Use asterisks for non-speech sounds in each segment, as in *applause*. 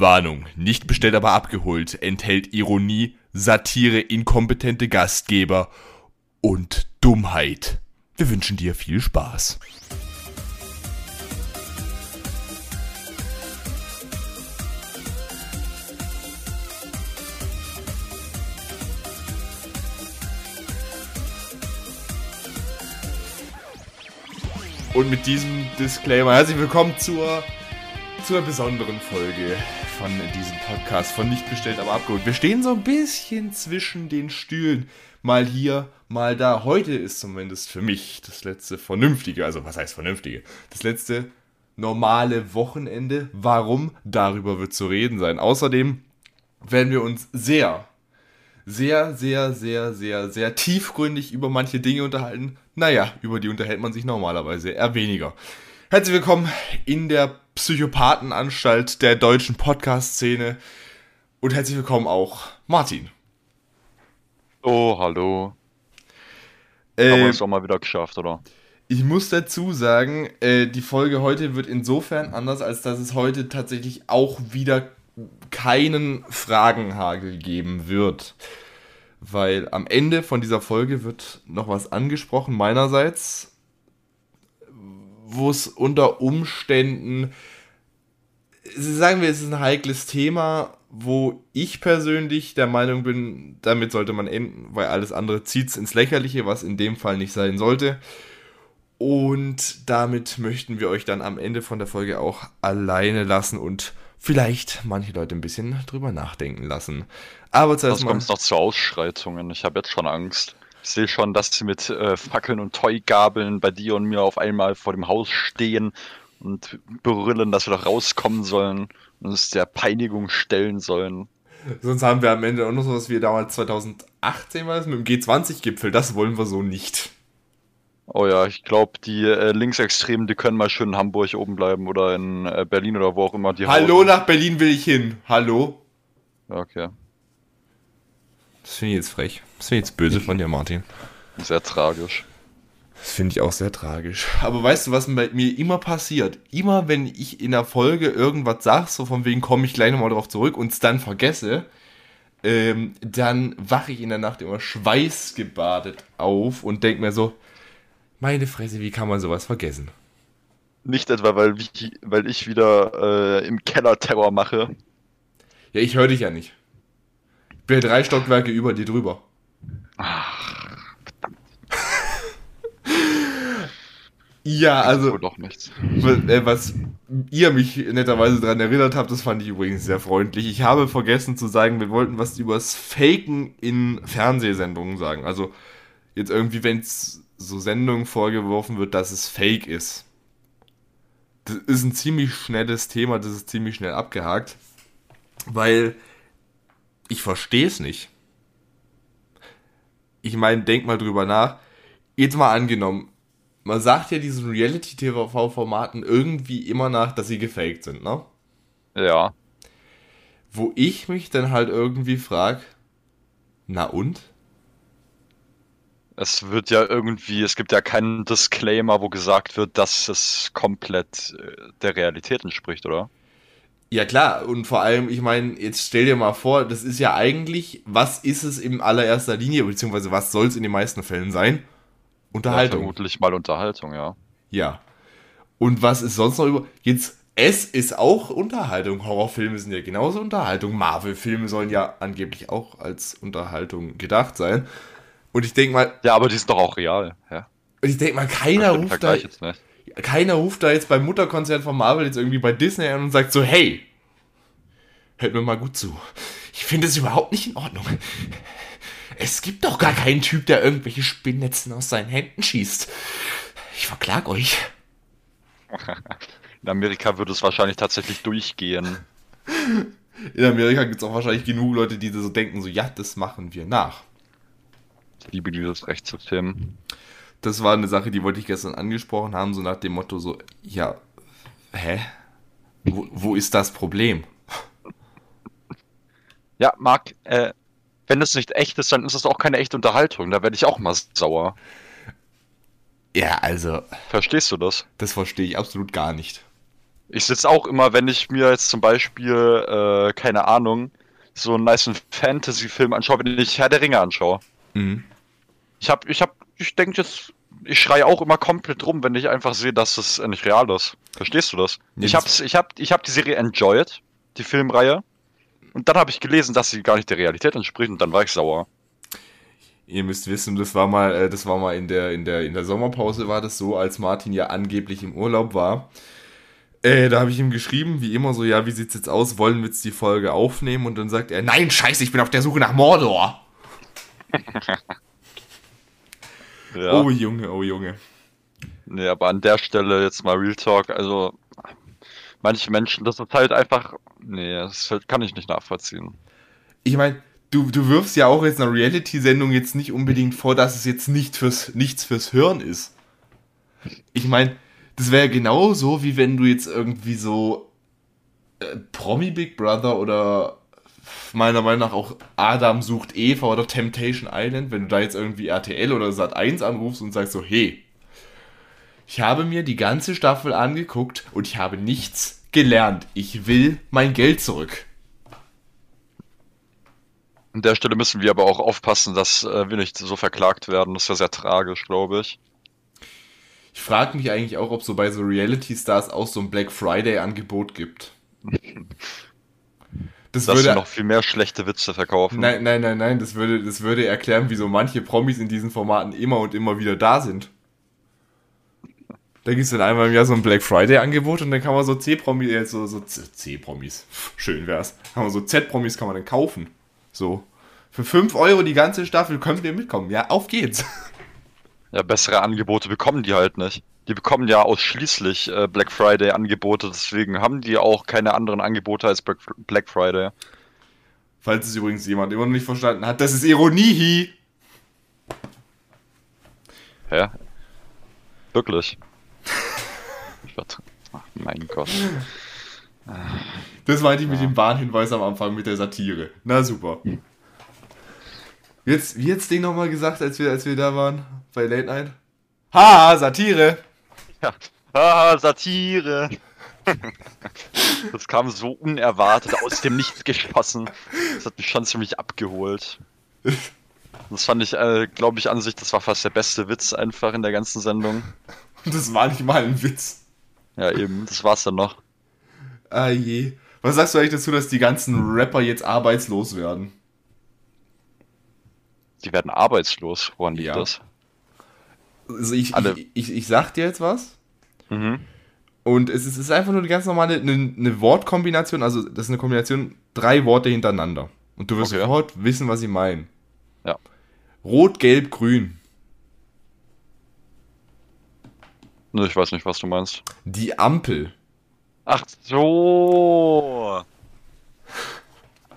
Warnung, nicht bestellt, aber abgeholt, enthält Ironie, Satire, inkompetente Gastgeber und Dummheit. Wir wünschen dir viel Spaß. Und mit diesem Disclaimer herzlich willkommen zur, zur besonderen Folge von diesem Podcast von Nicht bestellt, aber abgeholt. Wir stehen so ein bisschen zwischen den Stühlen. Mal hier, mal da. Heute ist zumindest für mich das letzte vernünftige, also was heißt vernünftige? Das letzte normale Wochenende. Warum? Darüber wird zu reden sein. Außerdem werden wir uns sehr, sehr, sehr, sehr, sehr, sehr tiefgründig über manche Dinge unterhalten. Naja, über die unterhält man sich normalerweise eher weniger. Herzlich willkommen in der Psychopathenanstalt der deutschen Podcast-Szene und herzlich willkommen auch Martin. Oh, hallo. Äh, Haben wir es auch mal wieder geschafft, oder? Ich muss dazu sagen, äh, die Folge heute wird insofern anders, als dass es heute tatsächlich auch wieder keinen Fragenhagel geben wird weil am Ende von dieser Folge wird noch was angesprochen meinerseits, wo es unter Umständen, sagen wir, es ist ein heikles Thema, wo ich persönlich der Meinung bin, damit sollte man enden, weil alles andere zieht es ins Lächerliche, was in dem Fall nicht sein sollte. Und damit möchten wir euch dann am Ende von der Folge auch alleine lassen und vielleicht manche Leute ein bisschen drüber nachdenken lassen. Aber zuerst mal. kommt es noch zu Ausschreitungen. Ich habe jetzt schon Angst. Ich sehe schon, dass sie mit äh, Fackeln und Toygabeln bei dir und mir auf einmal vor dem Haus stehen und brüllen, dass wir doch rauskommen sollen und uns der Peinigung stellen sollen. Sonst haben wir am Ende auch noch so was wie damals 2018 war es mit dem G20-Gipfel. Das wollen wir so nicht. Oh ja, ich glaube, die äh, Linksextremen, die können mal schön in Hamburg oben bleiben oder in äh, Berlin oder wo auch immer die Hallo, hausen. nach Berlin will ich hin. Hallo? Okay. Das finde ich jetzt frech. Das finde ich jetzt böse von dir, Martin. Sehr tragisch. Das finde ich auch sehr tragisch. Aber weißt du, was bei mir immer passiert? Immer wenn ich in der Folge irgendwas sage, so von wegen komme ich gleich nochmal drauf zurück und es dann vergesse, ähm, dann wache ich in der Nacht immer schweißgebadet auf und denke mir so, meine Fresse, wie kann man sowas vergessen? Nicht etwa, weil, weil ich wieder äh, im Keller Terror mache. Ja, ich höre dich ja nicht drei Stockwerke über dir drüber. Ach, verdammt. ja, also. doch nichts. Äh, was ihr mich netterweise daran erinnert habt, das fand ich übrigens sehr freundlich. Ich habe vergessen zu sagen, wir wollten was übers Faken in Fernsehsendungen sagen. Also, jetzt irgendwie, wenn es so Sendungen vorgeworfen wird, dass es fake ist. Das ist ein ziemlich schnelles Thema, das ist ziemlich schnell abgehakt. Weil ich verstehe es nicht. Ich meine, denk mal drüber nach. Jetzt mal angenommen, man sagt ja diesen Reality-TV-Formaten irgendwie immer nach, dass sie gefaked sind, ne? Ja. Wo ich mich dann halt irgendwie frage, na und? Es wird ja irgendwie, es gibt ja keinen Disclaimer, wo gesagt wird, dass es komplett äh, der Realität entspricht, oder? Ja klar, und vor allem, ich meine, jetzt stell dir mal vor, das ist ja eigentlich, was ist es in allererster Linie, beziehungsweise was soll es in den meisten Fällen sein? Unterhaltung. Ja, vermutlich mal Unterhaltung, ja. Ja. Und was ist sonst noch über. Jetzt, es ist auch Unterhaltung. Horrorfilme sind ja genauso Unterhaltung. Marvel-Filme sollen ja angeblich auch als Unterhaltung gedacht sein. Und ich denke mal. Ja, aber die sind doch auch real, ja. Und ich denke mal, keiner ruft da. Jetzt nicht keiner ruft da jetzt beim Mutterkonzert von Marvel jetzt irgendwie bei Disney an und sagt so, hey, hört mir mal gut zu. Ich finde es überhaupt nicht in Ordnung. Es gibt doch gar keinen Typ, der irgendwelche Spinnnetzen aus seinen Händen schießt. Ich verklag euch. In Amerika würde es wahrscheinlich tatsächlich durchgehen. In Amerika gibt es auch wahrscheinlich genug Leute, die so denken, so, ja, das machen wir nach. Ich liebe dieses Rechtssystem das war eine Sache, die wollte ich gestern angesprochen haben, so nach dem Motto so, ja, hä? Wo, wo ist das Problem? Ja, Marc, äh, wenn das nicht echt ist, dann ist das auch keine echte Unterhaltung. Da werde ich auch mal sauer. Ja, also. Verstehst du das? Das verstehe ich absolut gar nicht. Ich sitze auch immer, wenn ich mir jetzt zum Beispiel, äh, keine Ahnung, so einen nice Fantasy-Film anschaue, wenn ich Herr der Ringe anschaue. Mhm. Ich hab, ich hab, ich denke jetzt, ich schreie auch immer komplett rum, wenn ich einfach sehe, dass es nicht real ist. Verstehst du das? Nee, ich hab's, ich hab, ich hab die Serie enjoyed, die Filmreihe. Und dann habe ich gelesen, dass sie gar nicht der Realität entspricht und dann war ich sauer. Ihr müsst wissen, das war mal, äh, das war mal in der, in der, in der Sommerpause war das so, als Martin ja angeblich im Urlaub war. Äh, da habe ich ihm geschrieben, wie immer so, ja, wie sieht's jetzt aus? Wollen wir jetzt die Folge aufnehmen? Und dann sagt er, nein, scheiße, ich bin auf der Suche nach Mordor. *laughs* Ja. Oh Junge, oh Junge. Nee, aber an der Stelle jetzt mal Real Talk, also manche Menschen, das ist halt einfach, nee, das halt, kann ich nicht nachvollziehen. Ich meine, du, du wirfst ja auch jetzt einer Reality-Sendung jetzt nicht unbedingt vor, dass es jetzt nicht fürs, nichts fürs Hören ist. Ich meine, das wäre ja genauso, wie wenn du jetzt irgendwie so äh, Promi Big Brother oder meiner Meinung nach auch Adam sucht Eva oder Temptation Island, wenn du da jetzt irgendwie RTL oder Sat 1 anrufst und sagst so, hey, ich habe mir die ganze Staffel angeguckt und ich habe nichts gelernt. Ich will mein Geld zurück. An der Stelle müssen wir aber auch aufpassen, dass äh, wir nicht so verklagt werden. Das ist ja sehr tragisch, glaube ich. Ich frage mich eigentlich auch, ob so bei so Reality Stars auch so ein Black Friday Angebot gibt. *laughs* Das Dass würde sie noch viel mehr schlechte Witze verkaufen. Nein, nein, nein, nein, das würde das würde erklären, wieso manche Promis in diesen Formaten immer und immer wieder da sind. Da gibt es dann einmal im Jahr so ein Black Friday Angebot und dann kann man so C-Promis, äh, so, so C-Promis, schön wär's, kann man so Z-Promis kann man dann kaufen. So. Für 5 Euro die ganze Staffel könnt ihr mitkommen. Ja, auf geht's. Ja, bessere Angebote bekommen die halt nicht. Die bekommen ja ausschließlich äh, Black Friday Angebote, deswegen haben die auch keine anderen Angebote als Black Friday. Falls es übrigens jemand immer noch nicht verstanden hat, das ist Ironie. Hä? Wirklich? *laughs* Ach, mein Gott. Das meinte ich mit dem Warnhinweis am Anfang mit der Satire. Na super. Jetzt, wie jetzt Ding nochmal gesagt, als wir, als wir da waren bei Late Night? Ha, Satire! Ja. Ah, Satire! Das kam so unerwartet aus dem Nichts geschossen. Das hat mich schon ziemlich abgeholt. Das fand ich, äh, glaube ich, an sich, das war fast der beste Witz einfach in der ganzen Sendung. Und das war nicht mal ein Witz. Ja, eben, das war's dann noch. Ah je. Was sagst du eigentlich dazu, dass die ganzen Rapper jetzt arbeitslos werden? Die werden arbeitslos. Woran liegt Ja. das? Also ich, Alle- ich, ich, ich sag dir jetzt was. Mhm. Und es ist, es ist einfach nur eine ganz normale eine, eine Wortkombination. Also das ist eine Kombination, drei Worte hintereinander. Und du wirst Okay. sofort wissen, was ich meine. Ja. Rot, Gelb, Grün. Ich weiß nicht, was du meinst. Die Ampel. Ach so.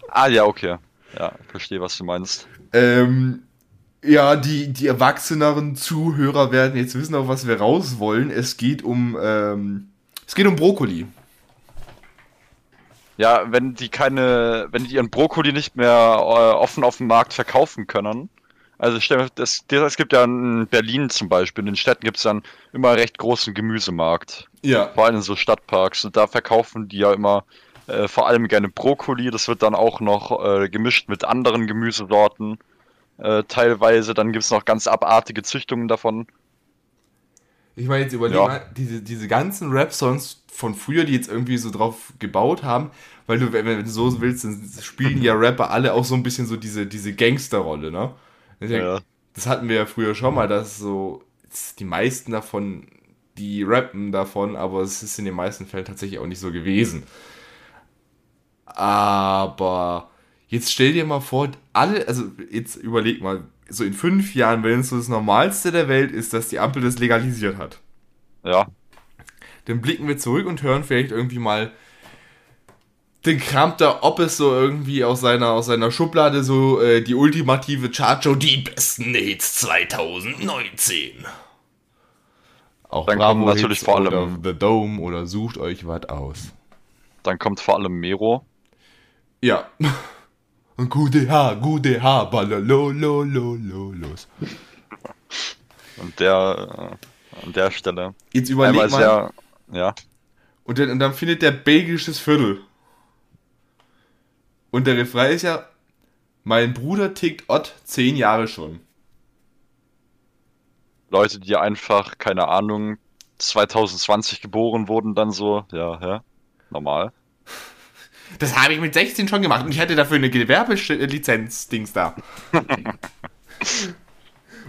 Ah, ja, okay. Ja, ich verstehe, was du meinst. Ähm, ja, die, die erwachseneren Zuhörer werden jetzt wissen, auf was wir raus wollen. Es geht um, ähm, es geht um Brokkoli. Ja, wenn die keine, wenn die ihren Brokkoli nicht mehr äh, offen auf dem Markt verkaufen können. Also stell dir- das, das, es gibt ja in Berlin zum Beispiel, in den Städten gibt es dann immer einen recht großen Gemüsemarkt. Ja. Vor allem in so Stadtparks. Und da verkaufen die ja immer äh, vor allem gerne Brokkoli. Das wird dann auch noch äh, gemischt mit anderen Gemüsesorten. Äh, teilweise. Dann gibt es noch ganz abartige Züchtungen davon. Ich meine, jetzt überleg Ja. mal, diese, diese ganzen Rap-Songs von früher, die jetzt irgendwie so drauf gebaut haben, weil du, wenn, wenn du so willst, dann spielen ja Rapper alle auch so ein bisschen so diese, diese Gangsterrolle, ne? Ja. Das hatten wir ja früher schon mal, dass so die meisten davon, die rappen davon, aber es ist in den meisten Fällen tatsächlich auch nicht so gewesen. Aber jetzt stell dir mal vor, alle, also jetzt überleg mal, so in fünf Jahren, wenn es so das Normalste der Welt ist, dass die Ampel das legalisiert hat, Ja. dann blicken wir zurück und hören vielleicht irgendwie mal den Kram da, ob es so irgendwie aus seiner, aus seiner Schublade so äh, die ultimative Chartshow, die besten Hits 2019. Auch Dann kommen Bravo natürlich Hits vor allem- The Dome oder sucht euch was aus. Dann kommt vor allem Mero. Ja. Und gute Haar, gute Haar, ballalolo, los. Und der, äh, an der Stelle. Jetzt überleg mal, sehr, ja. Und dann, und dann findet der belgisches Viertel. Und der Refrain ist ja, mein Bruder tickt Ott zehn Jahre schon. Leute, die einfach, keine Ahnung, 2020 geboren wurden, dann so, ja, ja, normal. Das habe ich mit 16 schon gemacht und ich hatte dafür eine Gewerbelizenz-Dings da. *laughs*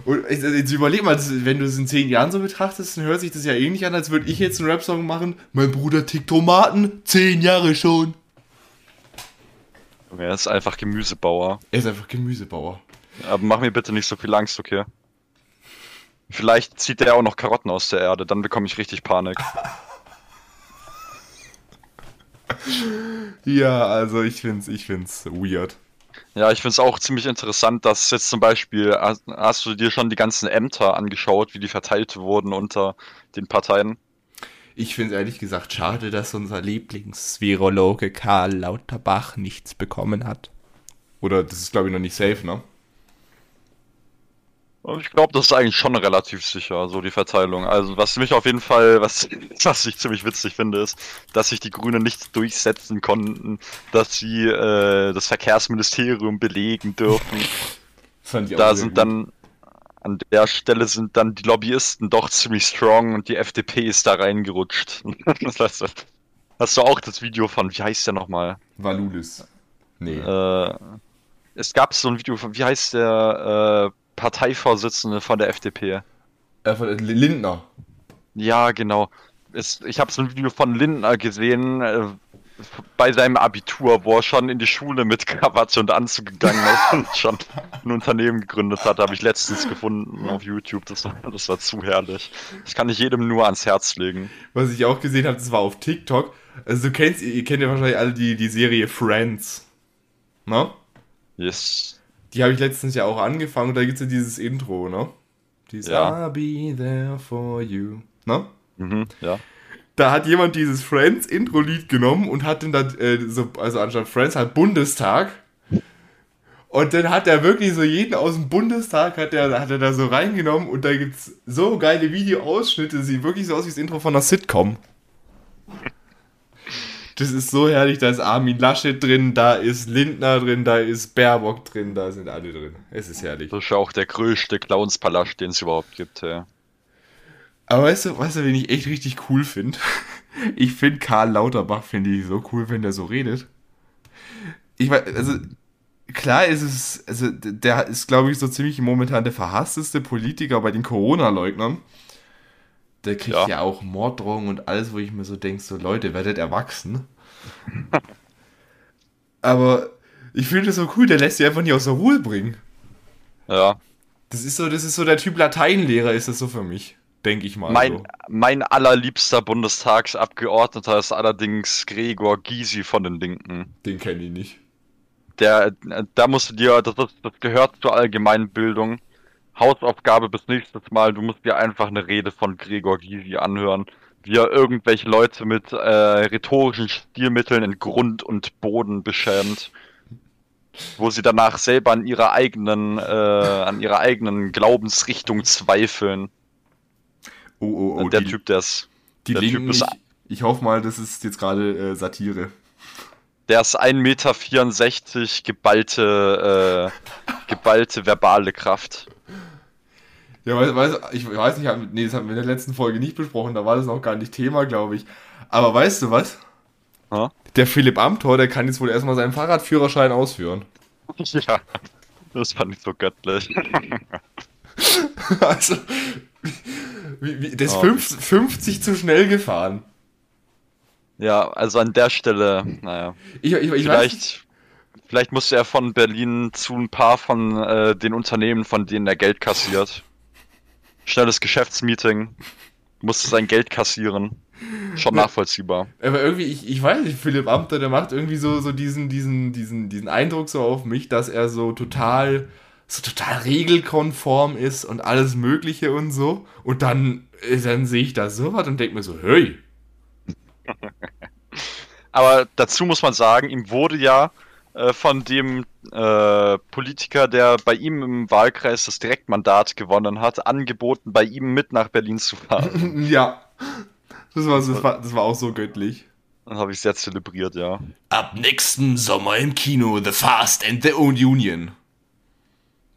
und jetzt überleg mal, wenn du es in 10 Jahren so betrachtest, dann hört sich das ja ähnlich an, als würde ich jetzt einen Rap-Song machen. Mein Bruder tickt Tomaten, 10 Jahre schon. Er ist einfach Gemüsebauer. Er ist einfach Gemüsebauer. Aber mach mir bitte nicht so viel Angst, okay? Vielleicht zieht er auch noch Karotten aus der Erde, dann bekomme ich richtig Panik. *laughs* ja, also ich find's, ich find's weird. Ja, ich find's auch ziemlich interessant, dass jetzt zum Beispiel, hast, du dir schon die ganzen Ämter angeschaut, wie die verteilt wurden unter den Parteien? Ich finde ehrlich gesagt schade, dass unser Lieblingsvirologe Karl Lauterbach nichts bekommen hat. Oder das ist, glaube ich, noch nicht safe, ne? Ich glaube, das ist eigentlich schon relativ sicher, so die Verteilung. Also was mich auf jeden Fall, was, *laughs* was ich ziemlich witzig finde, ist, dass sich die Grünen nicht durchsetzen konnten, dass sie äh, das Verkehrsministerium belegen dürfen. da sind gut. dann an der Stelle sind dann die Lobbyisten doch ziemlich strong und die FDP ist da reingerutscht. *laughs* hast, du, hast du auch das Video von, wie heißt der nochmal? Valulis. Nee. Äh, es gab so ein Video von, wie heißt der äh, Parteivorsitzende von der FDP? Äh, von Lindner. Ja, genau. Es, ich habe so ein Video von Lindner gesehen, äh, bei seinem Abitur, wo er schon in die Schule mit *laughs* Krawatte und Anzug gegangen ist und schon ein Unternehmen gegründet hat, habe ich letztens gefunden auf YouTube. Das war, das war zu herrlich. Das kann ich jedem nur ans Herz legen. Was ich auch gesehen habe, das war auf TikTok. Also du kennst, ihr kennt ja wahrscheinlich alle die, die Serie Friends. Ne? Yes. Die habe ich letztens ja auch angefangen und da gibt es ja dieses Intro, ne? Dieses ja. I'll be there for you. Ne? Mhm, ja da hat jemand dieses Friends-Intro-Lied genommen und hat dann, da, äh, so, also anstatt Friends halt Bundestag. Und dann hat er wirklich so jeden aus dem Bundestag hat er, hat er da so reingenommen und da gibt es so geile Videoausschnitte, sieht wirklich so aus wie das Intro von einer Sitcom. Das ist so herrlich, da ist Armin Laschet drin, da ist Lindner drin, da ist Baerbock drin, da sind alle drin. Es ist herrlich. Das ist ja auch der größte Clownspalast, den es überhaupt gibt, ja. Aber weißt du, weißt du, wen ich echt richtig cool finde? *laughs* Ich finde Karl Lauterbach, finde ich so cool, wenn der so redet. Ich weiß, also, klar ist es, also, der ist, glaube ich, so ziemlich momentan der verhassteste Politiker bei den Corona-Leugnern. Der kriegt ja. ja auch Morddrohungen und alles, wo ich mir so denke, so Leute, werdet erwachsen. *laughs* Aber ich finde das so cool, der lässt sich einfach nicht aus der Ruhe bringen. Ja. Das ist so, das ist so der Typ Lateinlehrer, ist das so für mich denke ich mal. Mein, so. mein allerliebster Bundestagsabgeordneter ist allerdings Gregor Gysi von den Linken. Den kenne ich nicht. Der, da musst du dir, das, das gehört zur Allgemeinbildung. Hausaufgabe bis nächstes Mal, du musst dir einfach eine Rede von Gregor Gysi anhören, wie er irgendwelche Leute mit äh, rhetorischen Stilmitteln in Grund und Boden beschämt wo sie danach selber an ihrer eigenen, äh, an ihrer eigenen Glaubensrichtung zweifeln. Oh, oh, oh. Der die, Typ, der ist. Die der Linken, typ ist, ich, ich hoffe mal, das ist jetzt gerade äh, Satire. Der ist 1,64 Meter geballte, äh, geballte verbale Kraft. Ja, weiß, weiß, ich weiß nicht, nee, das haben wir in der letzten Folge nicht besprochen, da war das noch gar nicht Thema, glaube ich. Aber weißt du was? Ha? Der Philipp Amthor, der kann jetzt wohl erstmal seinen Fahrradführerschein ausführen. *laughs* Ja, das fand ich so göttlich. *laughs* also, wie, wie, der ist oh. 50 zu schnell gefahren. Ja, also an der Stelle, naja. Ich, ich, ich vielleicht, vielleicht musste er von Berlin zu ein paar von äh, den Unternehmen, von denen er Geld kassiert. Schnelles Geschäftsmeeting, musste sein Geld kassieren. Schon nachvollziehbar. Aber irgendwie, ich, ich weiß nicht, Philipp Amter, der macht irgendwie so, so diesen, diesen, diesen, diesen Eindruck so auf mich, dass er so total so total regelkonform ist und alles Mögliche und so. Und dann, äh, dann sehe ich da sowas und denke mir so, hey. *laughs* Aber dazu muss man sagen, ihm wurde ja von dem äh, Politiker, der bei ihm im Wahlkreis das Direktmandat gewonnen hat, angeboten, bei ihm mit nach Berlin zu fahren. *laughs* ja. Das war, das war, das war auch so göttlich. Dann habe ich sehr zelebriert, ja. Ab nächsten Sommer im Kino The Fast and the Old Union.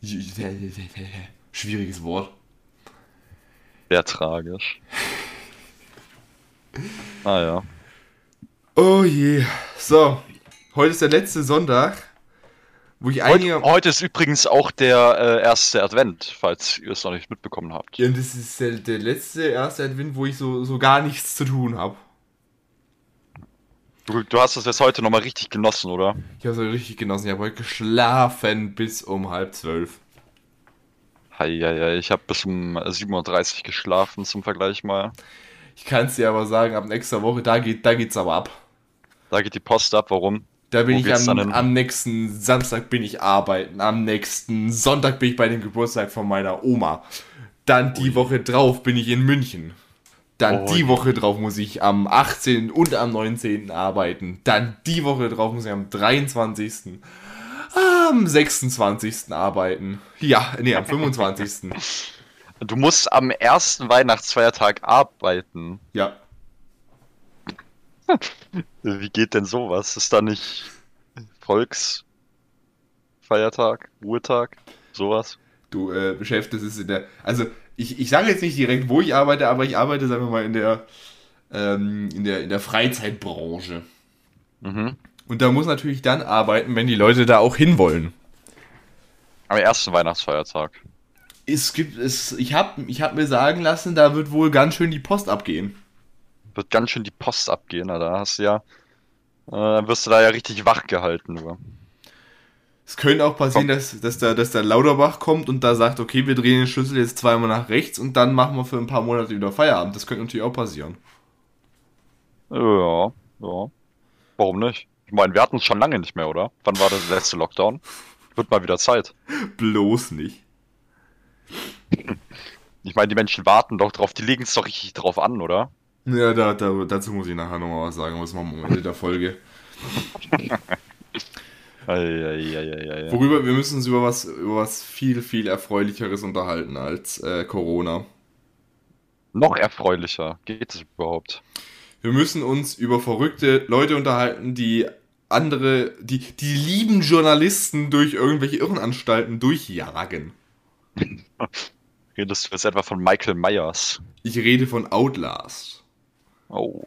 *laughs* Schwieriges Wort. Sehr tragisch. Ah ja. Oh je. So, heute ist der letzte Sonntag, wo ich einige. Heute, heute ist übrigens auch der äh, erste Advent, falls ihr es noch nicht mitbekommen habt. Ja, und das ist der, der letzte erste Advent, wo ich so, so gar nichts zu tun habe. Du, du hast das jetzt heute nochmal richtig genossen, oder? Ich habe es richtig genossen. Ich habe heute geschlafen bis um halb zwölf. Heieiei, ich habe bis um 7.30 Uhr geschlafen zum Vergleich mal. Ich kann es dir aber sagen, ab nächster Woche, da geht da geht's aber ab. Da geht die Post ab, warum? Da bin Wo ich am, am nächsten Samstag bin ich arbeiten, am nächsten Sonntag bin ich bei dem Geburtstag von meiner Oma. Dann die Woche drauf bin ich in München. Dann Oh die. Woche drauf muss ich am 18. und am 19. arbeiten. Dann die Woche drauf muss ich am 23. Am 26. arbeiten. Ja, nee, am 25. *laughs* Du musst am ersten Weihnachtsfeiertag arbeiten. ja. Wie geht denn sowas? Ist da nicht Volksfeiertag, Ruhetag, sowas? Du äh, beschäftigst es in der. Also, ich, ich sage jetzt nicht direkt, wo ich arbeite, aber ich arbeite, sagen wir mal, in der, ähm, in der, in der Freizeitbranche. Mhm. Und da muss natürlich dann arbeiten, wenn die Leute da auch hinwollen. Am ersten Weihnachtsfeiertag. Es gibt es, ich habe ich hab mir sagen lassen, da wird wohl ganz schön die Post abgehen. Wird ganz schön die Post abgehen, na, da hast du ja. Äh, dann wirst du da ja richtig wach gehalten, nur. Es könnte auch passieren, Komm. dass, dass, der, dass der Lauterbach kommt und da sagt, okay, wir drehen den Schlüssel jetzt zweimal nach rechts und dann machen wir für ein paar Monate wieder Feierabend. Das könnte natürlich auch passieren. Ja, ja. Warum nicht? Ich meine, wir hatten es schon lange nicht mehr, oder? Wann war der letzte Lockdown? Wird mal wieder Zeit. *laughs* Bloß nicht. Ich meine, die Menschen warten doch drauf, die legen es doch richtig drauf an, oder? Ja, da, da, dazu muss ich nachher nochmal was sagen, was machen wir am Ende der Folge. *laughs* Worüber wir müssen uns über was, über was viel, viel Erfreulicheres unterhalten als äh, Corona. Noch erfreulicher. Geht es überhaupt? Wir müssen uns über verrückte Leute unterhalten, die andere, die, die lieben Journalisten durch irgendwelche Irrenanstalten durchjagen. *laughs* Redest du jetzt etwa von Michael Myers? Ich rede von Outlast. Oh.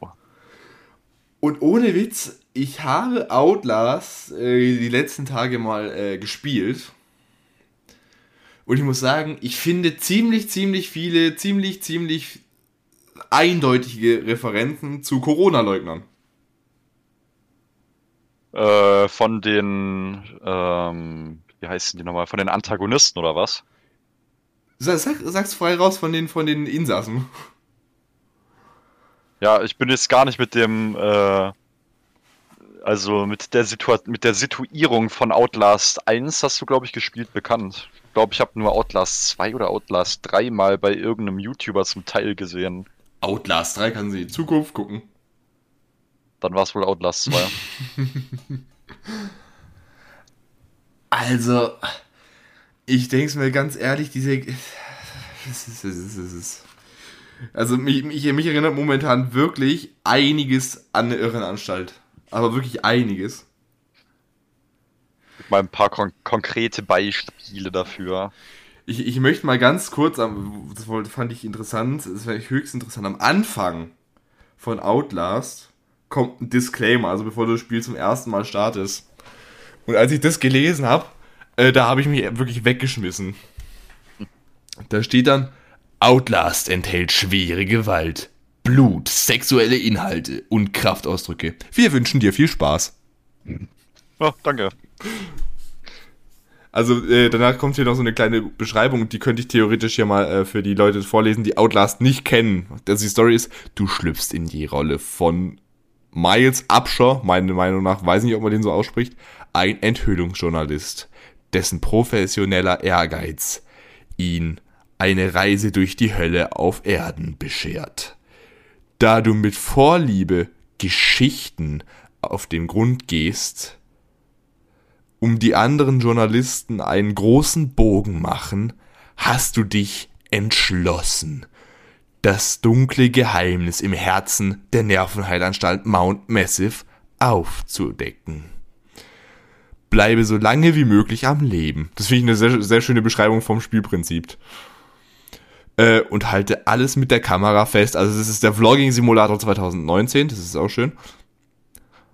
Und ohne Witz, ich habe Outlast äh, die letzten Tage mal äh, gespielt. Und ich muss sagen, ich finde ziemlich, ziemlich viele, ziemlich, ziemlich eindeutige Referenzen zu Corona-Leugnern. Äh, von den, ähm, wie heißen die nochmal? Von den Antagonisten oder was? Sag, sag, sag's frei raus von den, von den Insassen. Ja, ich bin jetzt gar nicht mit dem, äh, also mit der Situa mit der Situierung von Outlast 1 hast du, glaube ich, gespielt bekannt. Ich glaube, ich habe nur Outlast 2 oder Outlast 3 mal bei irgendeinem YouTuber zum Teil gesehen. Outlast 3 kann sie in Zukunft gucken. Dann war es wohl Outlast 2. *laughs* Also, ich denke mir ganz ehrlich, diese. Es ist, es ist, es ist. Also, mich, mich, mich erinnert momentan wirklich einiges an eine Irrenanstalt. Aber wirklich einiges. mal ein paar kon konkrete Beispiele dafür. Ich, ich möchte mal ganz kurz, das fand ich interessant, das fand ich höchst interessant. Am Anfang von Outlast kommt ein Disclaimer, also bevor du das Spiel zum ersten Mal startest. Und als ich das gelesen habe, äh, da habe ich mich wirklich weggeschmissen. Da steht dann, Outlast enthält schwere Gewalt, Blut, sexuelle Inhalte und Kraftausdrücke. Wir wünschen dir viel Spaß. Ja, danke. Also äh, danach kommt hier noch so eine kleine Beschreibung, die könnte ich theoretisch hier mal äh, für die Leute vorlesen, die Outlast nicht kennen. Also die Story ist, du schlüpfst in die Rolle von Miles Upshaw, meiner Meinung nach, weiß nicht, ob man den so ausspricht, ein Enthüllungsjournalist, dessen professioneller Ehrgeiz ihn eine Reise durch die Hölle auf Erden beschert. Da du mit Vorliebe Geschichten auf den Grund gehst, um die anderen Journalisten einen großen Bogen machen, hast du dich entschlossen, das dunkle Geheimnis im Herzen der Nervenheilanstalt Mount Massive aufzudecken. Bleibe so lange wie möglich am Leben. Das finde ich eine sehr, sehr schöne Beschreibung vom Spielprinzip. Äh, und halte alles mit der Kamera fest. Also das ist der Vlogging-Simulator 2019, das ist auch schön.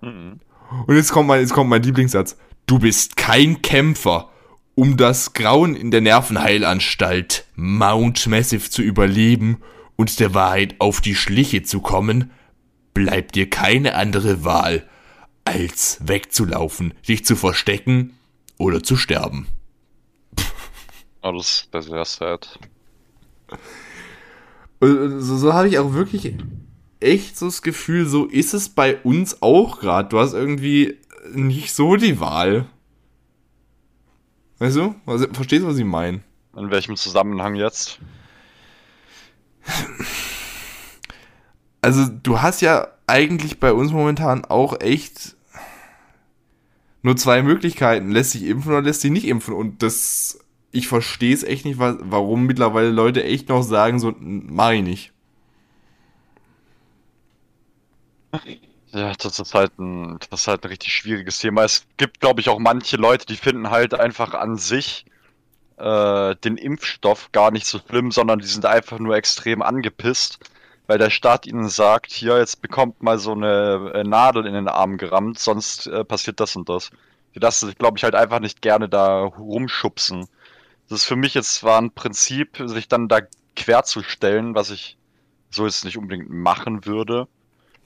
Mhm. Und jetzt kommt, mein, jetzt kommt mein Lieblingssatz. Du bist kein Kämpfer. Um das Grauen in der Nervenheilanstalt Mount Massive zu überleben und der Wahrheit auf die Schliche zu kommen, bleibt dir keine andere Wahl, als wegzulaufen, dich zu verstecken oder zu sterben. Alles oh, sehr sad. So, so habe ich auch wirklich echt so das Gefühl, so ist es bei uns auch gerade. Du hast irgendwie nicht so die Wahl. Weißt du? Was, verstehst du, was ich meine? In welchem Zusammenhang jetzt? Also, du hast ja eigentlich bei uns momentan auch echt nur zwei Möglichkeiten. Lässt sich impfen oder lässt sich nicht impfen. Und das, ich verstehe es echt nicht, warum mittlerweile Leute echt noch sagen, so, mach ich nicht. Ja, das ist halt ein, das ist halt ein richtig schwieriges Thema. Es gibt, glaube ich, auch manche Leute, die finden halt einfach an sich äh, den Impfstoff gar nicht so schlimm, sondern die sind einfach nur extrem angepisst, weil der Staat ihnen sagt, hier, jetzt bekommt mal so eine äh, Nadel in den Arm gerammt, sonst äh, passiert das und das. Die lassen sich, glaube ich, halt einfach nicht gerne da rumschubsen. Das ist für mich jetzt zwar ein Prinzip, sich dann da querzustellen, was ich so jetzt nicht unbedingt machen würde.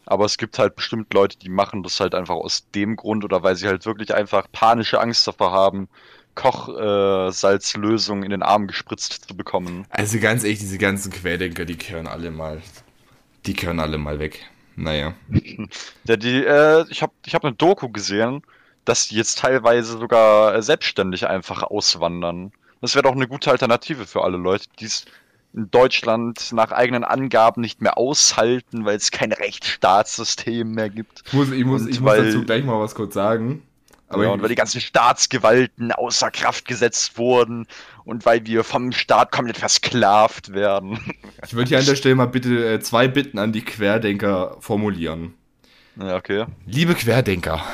Aber es gibt halt bestimmt Leute, die machen das halt einfach aus dem Grund oder weil sie halt wirklich einfach panische Angst davor haben, Kochsalzlösung äh, in den Arm gespritzt zu bekommen. Also ganz ehrlich, diese ganzen Querdenker, die können alle mal, die können alle mal weg. Naja. *laughs* ja, die, äh, ich habe ich hab eine Doku gesehen, dass die jetzt teilweise sogar selbstständig einfach auswandern. Das wäre doch eine gute Alternative für alle Leute, die es in Deutschland nach eigenen Angaben nicht mehr aushalten, weil es kein Rechtsstaatssystem mehr gibt. Ich muss, ich muss, ich muss dazu gleich mal was kurz sagen. Aber ja, und weil die ganzen Staatsgewalten außer Kraft gesetzt wurden und weil wir vom Staat komplett versklavt werden. *laughs* Ich würde hier an der Stelle mal bitte äh, zwei Bitten an die Querdenker formulieren. Ja, okay. Liebe Querdenker,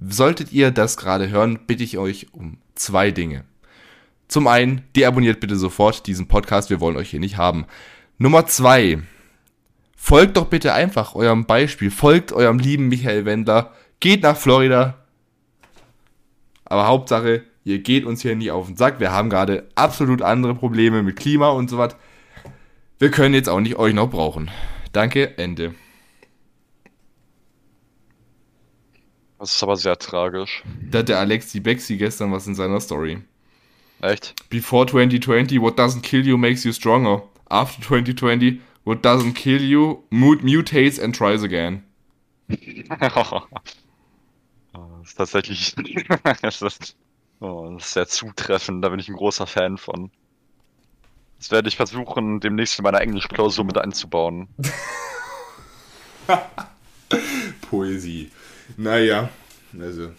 solltet ihr das gerade hören, bitte ich euch um zwei Dinge. Zum einen, deabonniert bitte sofort diesen Podcast, wir wollen euch hier nicht haben. Nummer zwei, folgt doch bitte einfach eurem Beispiel, folgt eurem lieben Michael Wendler, geht nach Florida. Aber Hauptsache, ihr geht uns hier nicht auf den Sack. Wir haben gerade absolut andere Probleme mit Klima und so was. Wir können jetzt auch nicht euch noch brauchen. Danke, Ende. Das ist aber sehr tragisch. Da hat der Alexi Bexi gestern was in seiner Story. Echt? Before 2020, what doesn't kill you makes you stronger. After 2020, what doesn't kill you mut mutates and tries again. *laughs* das ist tatsächlich *laughs* das ist, oh, das ist sehr zutreffend, da bin ich ein großer Fan von. Das werde ich versuchen, demnächst in meiner Englischklausur mit einzubauen. *laughs* Poesie. Naja, also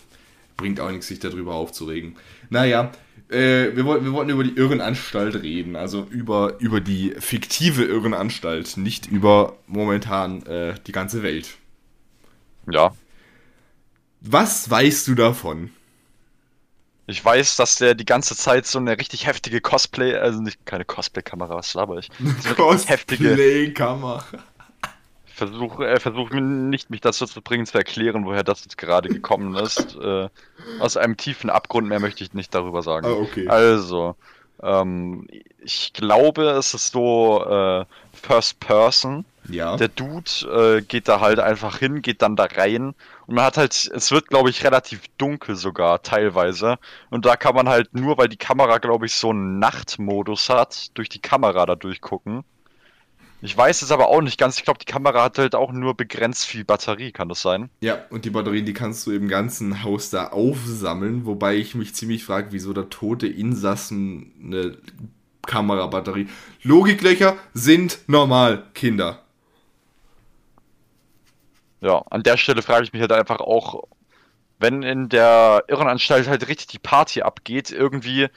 bringt auch nichts, sich darüber aufzuregen. Naja, äh, wir, wollten, wir wollten über die Irrenanstalt reden, also über, über die fiktive Irrenanstalt, nicht über momentan äh, die ganze Welt. Ja. Was weißt du davon? Ich weiß, dass der die ganze Zeit so eine richtig heftige Cosplay, also nicht keine Cosplay-Kamera, was laber ich? So *laughs* Cosplay-Kamera versuche äh, versuch nicht, mich dazu zu bringen, zu erklären, woher das jetzt gerade gekommen ist. *laughs* Äh, aus einem tiefen Abgrund mehr möchte ich nicht darüber sagen. Ah, okay. Also, ähm, ich glaube, es ist so äh, First Person. Ja. Der Dude äh, geht da halt einfach hin, geht dann da rein und man hat halt, es wird glaube ich relativ dunkel sogar teilweise und da kann man halt nur, weil die Kamera glaube ich so einen Nachtmodus hat, durch die Kamera da durchgucken. Ich weiß es aber auch nicht ganz. Ich glaube, die Kamera hat halt auch nur begrenzt viel Batterie, kann das sein? Ja, und die Batterien, die kannst du im ganzen Haus da aufsammeln, wobei ich mich ziemlich frage, wieso da tote Insassen eine Kamerabatterie. Logiklöcher sind normal, Kinder. Ja, an der Stelle frage ich mich halt einfach auch, wenn in der Irrenanstalt halt richtig die Party abgeht, irgendwie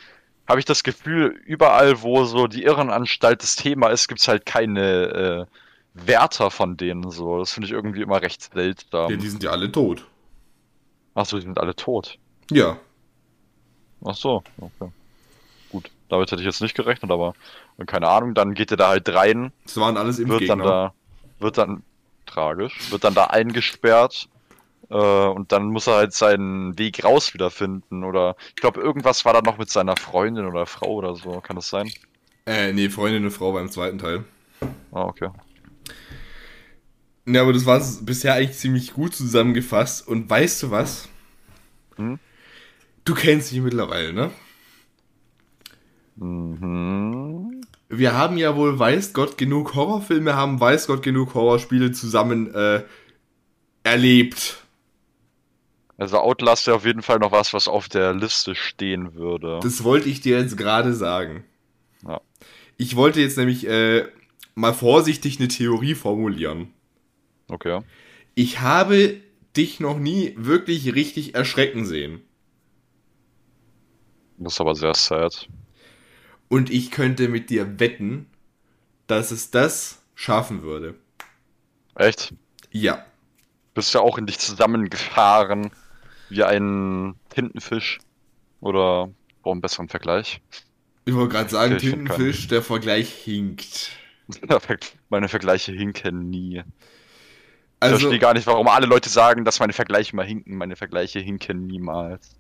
habe ich das Gefühl, überall, wo so die Irrenanstalt das Thema ist, gibt es halt keine äh, Wärter von denen so. Das finde ich irgendwie immer recht seltsam. Ja, die sind ja alle tot. Achso, die sind alle tot. Ja. Ach so, okay. Gut, damit hätte ich jetzt nicht gerechnet, aber keine Ahnung, dann geht er da halt rein. Das waren alles wird Impfgegner. dann da, wird dann tragisch, wird dann da eingesperrt und dann muss er halt seinen Weg raus wiederfinden oder ich glaube irgendwas war da noch mit seiner Freundin oder Frau oder so, kann das sein? Äh, nee, Freundin und Frau beim zweiten Teil. Ah, okay. Ja, aber das war bisher eigentlich ziemlich gut zusammengefasst. Und weißt du was? Hm? Du kennst mich mittlerweile, ne? Mhm. Wir haben ja wohl weiß Gott genug Horrorfilme, haben weiß Gott genug Horrorspiele zusammen äh, erlebt. Also Outlast wäre auf jeden Fall noch was, was auf der Liste stehen würde. Das wollte ich dir jetzt gerade sagen. Ja. Ich wollte jetzt nämlich äh, mal vorsichtig eine Theorie formulieren. Okay. Ich habe dich noch nie wirklich richtig erschrecken sehen. Das ist aber sehr sad. Und ich könnte mit dir wetten, dass es das schaffen würde. Echt? Ja. Bist ja auch in dich zusammengefahren wie ein Tintenfisch. Oder braucht einen besseren Vergleich? Ich wollte gerade sagen, Okay, ich Tintenfisch, der Vergleich hinkt. *laughs* Meine Vergleiche hinken nie. ich Also, verstehe gar nicht, warum alle Leute sagen, dass meine Vergleiche mal hinken. Meine Vergleiche hinken niemals.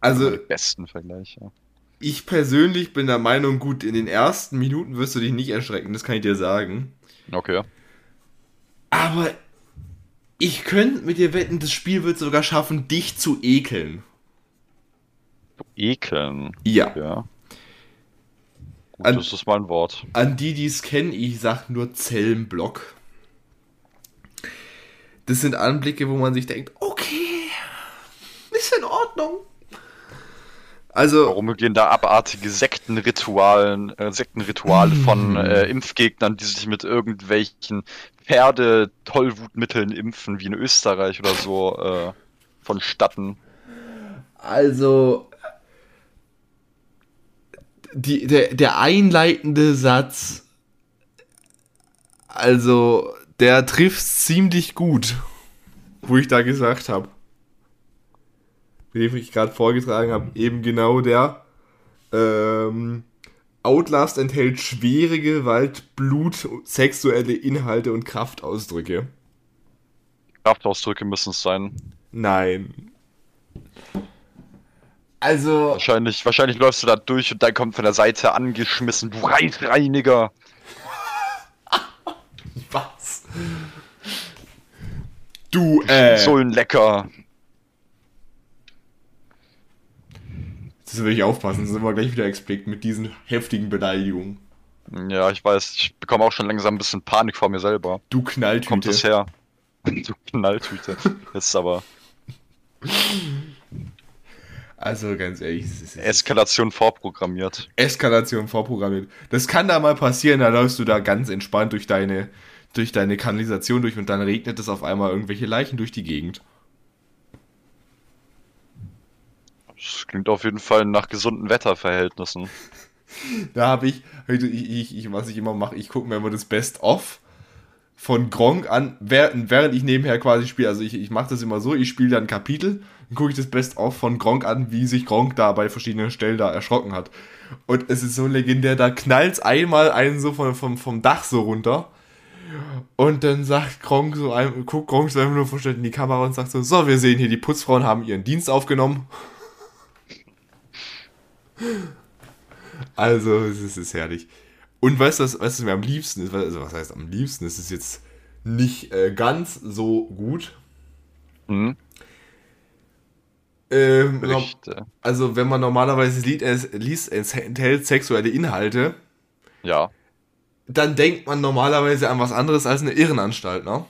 also Meine besten Vergleiche. ich persönlich bin der Meinung, gut, in den ersten Minuten wirst du dich nicht erschrecken, das kann ich dir sagen. Okay. Aber ich könnte mit dir wetten, das Spiel wird sogar schaffen, dich zu ekeln. Ekeln. Ja. Ja. Gut, An- das ist mein Wort. An die, die es kennen, ich sag nur Zellenblock. Das sind Anblicke, wo man sich denkt, okay, ist in Ordnung. Also, Warum gehen da abartige Sektenritualen, äh, Sektenrituale von äh, Impfgegnern, die sich mit irgendwelchen Pferde-Tollwutmitteln impfen, wie in Österreich oder so, äh, vonstatten? also die, der, der einleitende Satz, also der trifft ziemlich gut, wo ich da gesagt habe. Den ich gerade vorgetragen habe, eben genau der. Ähm, Outlast enthält schwere Gewalt, Blut, sexuelle Inhalte und Kraftausdrücke. Kraftausdrücke müssen es sein. Nein. Also, Wahrscheinlich, wahrscheinlich läufst du da durch und dann kommt von der Seite angeschmissen, du Reisreiniger. *laughs* was? Du, äh. So ein Lecker. Das will ich aufpassen, sonst sind wir gleich wieder explicit mit diesen heftigen Beleidigungen. Ja, ich weiß, ich bekomme auch schon langsam ein bisschen Panik vor mir selber. Du Wo Knalltüte. kommt das her? Du Knalltüte. Jetzt aber Also ganz ehrlich, es ist Eskalation vorprogrammiert. Eskalation vorprogrammiert. Das kann da mal passieren, da läufst du da ganz entspannt durch deine, durch deine Kanalisation durch und dann regnet es auf einmal irgendwelche Leichen durch die Gegend. Das klingt auf jeden Fall nach gesunden Wetterverhältnissen. *laughs* Da habe ich, ich, ich, was ich immer mache, ich gucke mir immer das Best-of von Gronk an, während, ich nebenher quasi spiele. Also ich, ich mache das immer so, ich spiele dann ein Kapitel, dann gucke ich das Best-of von Gronk an, wie sich Gronk da bei verschiedenen Stellen da erschrocken hat. Und es ist so legendär, da knallt's einmal einen so von, vom, vom Dach so runter. Und dann sagt Gronk so, ein, guckt Gronk so einfach nur verstellt in die Kamera und sagt so, so, wir sehen hier, die Putzfrauen haben ihren Dienst aufgenommen. Also, es ist, herrlich. Und weißt du, was, was mir am liebsten ist? Also, was heißt am liebsten? Es ist jetzt nicht äh, ganz so gut. Hm? Ähm, Berichte. also, wenn man normalerweise liest, es, liest, es enthält sexuelle Inhalte, Ja. dann denkt man normalerweise an was anderes als eine Irrenanstalt, ne?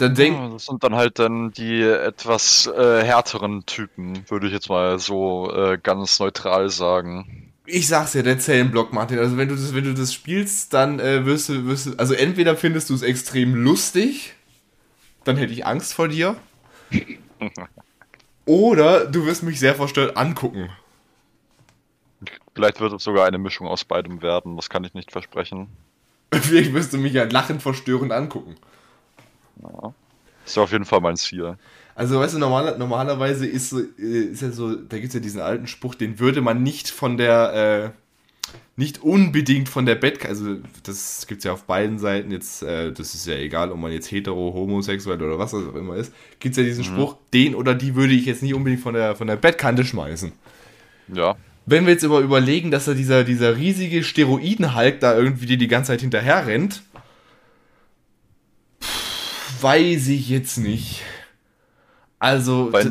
Dann denkt, Ja, Das sind dann halt dann die etwas äh, härteren Typen, würde ich jetzt mal so äh, ganz neutral sagen. ich sag's ja, der Zellenblock, Martin. Also, wenn du das, wenn du das spielst, dann äh, wirst, du, wirst du, also entweder findest du es extrem lustig, dann hätte ich Angst vor dir. *laughs* Oder du wirst mich sehr verstört angucken. Vielleicht wird es sogar eine Mischung aus beidem werden, das kann ich nicht versprechen. *laughs* Vielleicht wirst du mich ja lachend verstörend angucken. Ja. Das ist auf jeden Fall mein Ziel. Also, weißt du, normal, normalerweise ist, äh, ist ja so, da gibt es ja diesen alten Spruch, den würde man nicht von der, äh, nicht unbedingt von der Bett, also das gibt es ja auf beiden Seiten, jetzt, äh, das ist ja egal, ob man jetzt hetero, homosexuell oder was auch immer ist, gibt es ja diesen mhm. Spruch, den oder die würde ich jetzt nicht unbedingt von der, von der Bettkante schmeißen. Ja. Wenn wir jetzt aber überlegen, dass da dieser, dieser riesige Steroidenhulk da irgendwie die ganze Zeit hinterher rennt, weiß ich jetzt nicht. Also. Bei,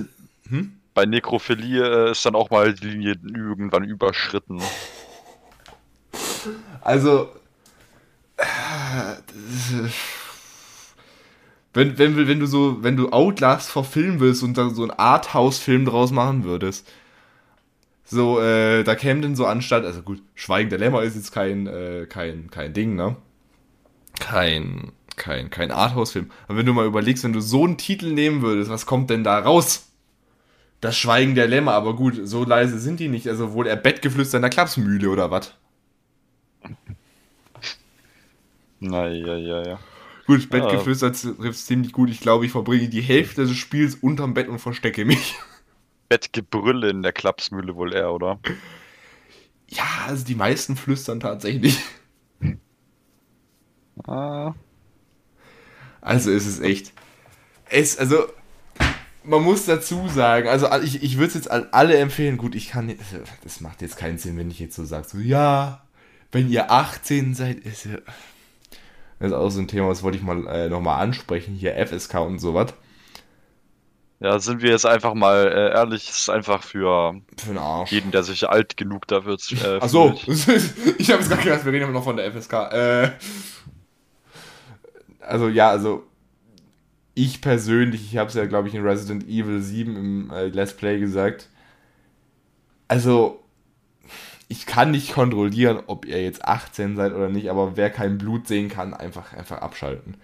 hm? bei Nekrophilie äh, ist dann auch mal die Linie irgendwann überschritten. Also. Wenn, wenn, wenn du so, wenn du Outlast verfilmen willst und dann so einen Arthouse-Film draus machen würdest, so, äh, da käme denn so anstatt, also gut, Schweigen der Lämmer ist jetzt kein, äh, kein, kein Ding, ne? Kein, kein, kein Arthouse-Film. Aber wenn du mal überlegst, wenn du so einen Titel nehmen würdest, was kommt denn da raus? Das Schweigen der Lämmer, aber gut, so leise sind die nicht. Also wohl er Bettgeflüster in der Klapsmühle oder was? Naja, ja, ja. Gut, Bettgeflüster ja. trifft ziemlich gut. Ich glaube, ich verbringe die Hälfte des Spiels unterm Bett und verstecke mich. Bettgebrülle in der Klapsmühle wohl eher, oder? Ja, also die meisten flüstern tatsächlich. Ah. Also ist es echt. Es, also, man muss dazu sagen, also ich, ich würde es jetzt an alle empfehlen. Gut, ich kann. Also, das macht jetzt keinen Sinn, wenn ich jetzt so sage, so, ja, wenn ihr 18 seid, ist ja. Das ist auch so ein Thema, das wollte ich mal äh, nochmal ansprechen, hier FSK und sowas. Ja, sind wir jetzt einfach mal äh, ehrlich, ist einfach für, für Arsch. jeden, der sich alt genug dafür äh, Achso, *laughs* ich habe jetzt gerade gedacht, wir reden immer noch von der FSK. Äh, also ja, also ich persönlich, ich habe es ja, glaube ich, in Resident Evil 7 im äh, Let's Play gesagt. Also, ich kann nicht kontrollieren, ob ihr jetzt 18 seid oder nicht, aber wer kein Blut sehen kann, einfach, einfach abschalten.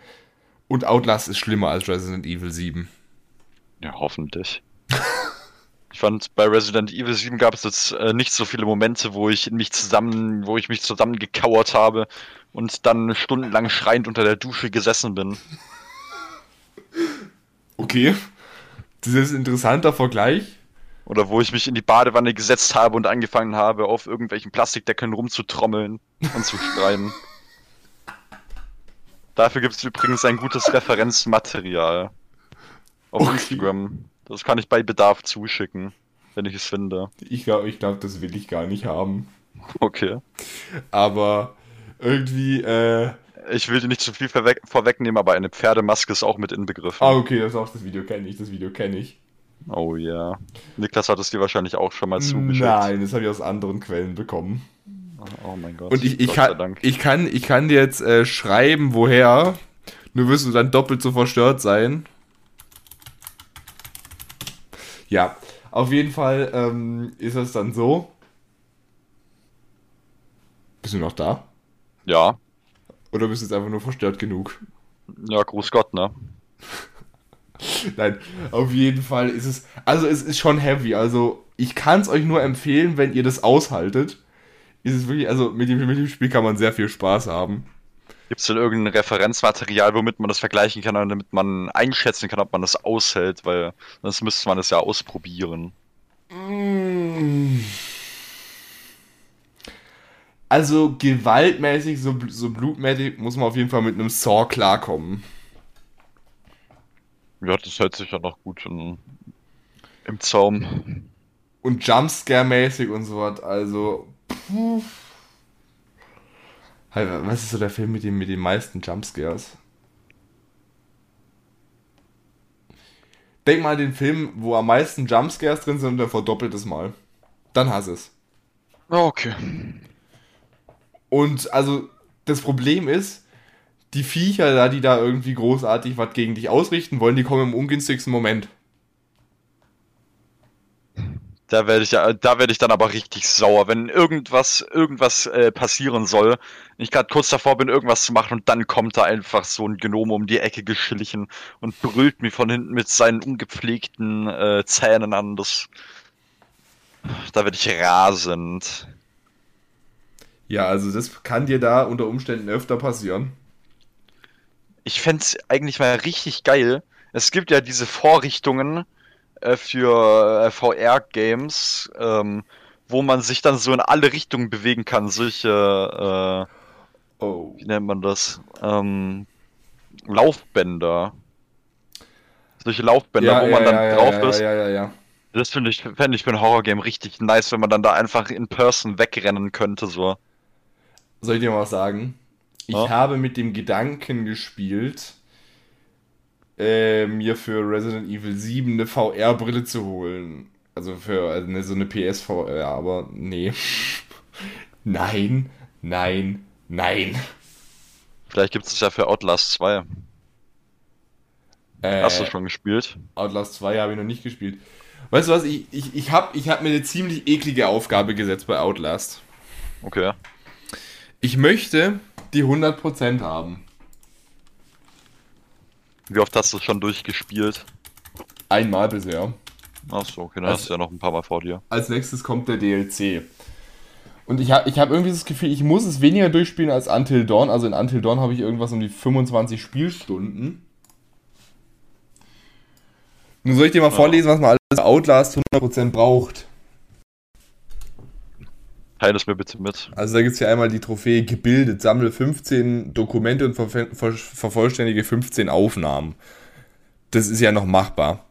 Und Outlast ist schlimmer als Resident Evil 7. Ja, hoffentlich. Ich fand, bei Resident Evil 7 gab es jetzt äh, nicht so viele Momente, wo ich mich zusammen, wo ich mich zusammengekauert habe und dann stundenlang schreiend unter der Dusche gesessen bin. *laughs* Okay. Das ist ein interessanter Vergleich. Oder wo ich mich in die Badewanne gesetzt habe und angefangen habe, auf irgendwelchen Plastikdeckeln rumzutrommeln und zu schreien. *laughs* Dafür gibt es übrigens ein gutes Referenzmaterial auf okay. Instagram. Das kann ich bei Bedarf zuschicken, wenn ich es finde. Ich glaube, ich glaub, das will ich gar nicht haben. Okay. Aber irgendwie, äh, Ich will dir nicht zu viel vorweg vorwegnehmen, aber eine Pferdemaske ist auch mit inbegriffen. Ah, okay, das ist auch das Video kenne ich, das Video kenne ich. Oh ja. Yeah. Niklas hat es dir wahrscheinlich auch schon mal zugeschickt. Nein, das habe ich aus anderen Quellen bekommen. Oh mein Gott. Und ich, ich, kann, ich, kann, ich kann dir jetzt äh, schreiben, woher. Nur wirst du dann doppelt so verstört sein. Ja, auf jeden Fall ähm, ist es dann so. Bist du noch da? Ja. Oder bist du jetzt einfach nur verstört genug? Ja, Gruß Gott, ne? *laughs* Nein, auf jeden Fall ist es. Also, es ist schon heavy. Also, ich kann es euch nur empfehlen, wenn ihr das aushaltet. Ist es wirklich, also mit dem, mit dem Spiel kann man sehr viel Spaß haben. Gibt es denn irgendein Referenzmaterial, womit man das vergleichen kann, damit man einschätzen kann, ob man das aushält? Weil sonst müsste man das ja ausprobieren. Mmh. Also gewaltmäßig, so, so blutmäßig muss man auf jeden Fall mit einem Saw klarkommen. Ja, das hält sich ja noch gut in, im Zaum. Und Jumpscare-mäßig und so was, also. Puh. Was ist so der Film mit, dem, mit den meisten Jumpscares? Denk mal an den Film, wo am meisten Jumpscares drin sind und dann verdoppelt es mal. Dann hast es. Okay. Und also das Problem ist, die Viecher da, die da irgendwie großartig was gegen dich ausrichten wollen, die kommen im ungünstigsten Moment. Da werde ich ja, da werde ich dann aber richtig sauer, wenn irgendwas, irgendwas äh, passieren soll. Ich gerade kurz davor bin, irgendwas zu machen und dann kommt da einfach so ein Gnome um die Ecke geschlichen und brüllt mir von hinten mit seinen ungepflegten äh, Zähnen an. Das, da werde ich rasend. Ja, also das kann dir da unter Umständen öfter passieren. Ich fände es eigentlich mal richtig geil. Es gibt ja diese Vorrichtungen äh, für äh, VR-Games, ähm, wo man sich dann so in alle Richtungen bewegen kann. Solche, äh, Oh. wie nennt man das? Ähm, Laufbänder. Solche Laufbänder, wo man dann drauf ja, ist. Ja, ja, ja. Das finde ich, fände ich für ein Horrorgame richtig nice, wenn man dann da einfach in Person wegrennen könnte, so. Soll ich dir mal was sagen? Ich Ja? habe mit dem Gedanken gespielt, äh, mir für Resident Evil 7 eine VR-Brille zu holen. Also für also eine, so eine PSVR, aber nee. *laughs* nein, nein, nein. Vielleicht gibt es ja für Outlast 2. Äh, Hast du schon gespielt? Outlast 2 habe ich noch nicht gespielt. Weißt du was, ich, ich, ich habe ich hab mir eine ziemlich eklige Aufgabe gesetzt bei Outlast. Okay. Ich möchte die 100% haben. Wie oft hast du schon durchgespielt? Einmal bisher. Achso, okay, dann Also- hast du ja noch ein paar Mal vor dir. als nächstes kommt der DLC. Und ich habe ich hab irgendwie das Gefühl, ich muss es weniger durchspielen als Until Dawn. Also in Until Dawn habe ich irgendwas um die 25 Spielstunden. Nun soll ich dir mal vorlesen, was man alles Outlast 100% braucht. Teile es mir bitte mit. Also da gibt es ja einmal die Trophäe gebildet, sammle 15 Dokumente und ver ver vervollständige 15 Aufnahmen. Das ist ja noch machbar.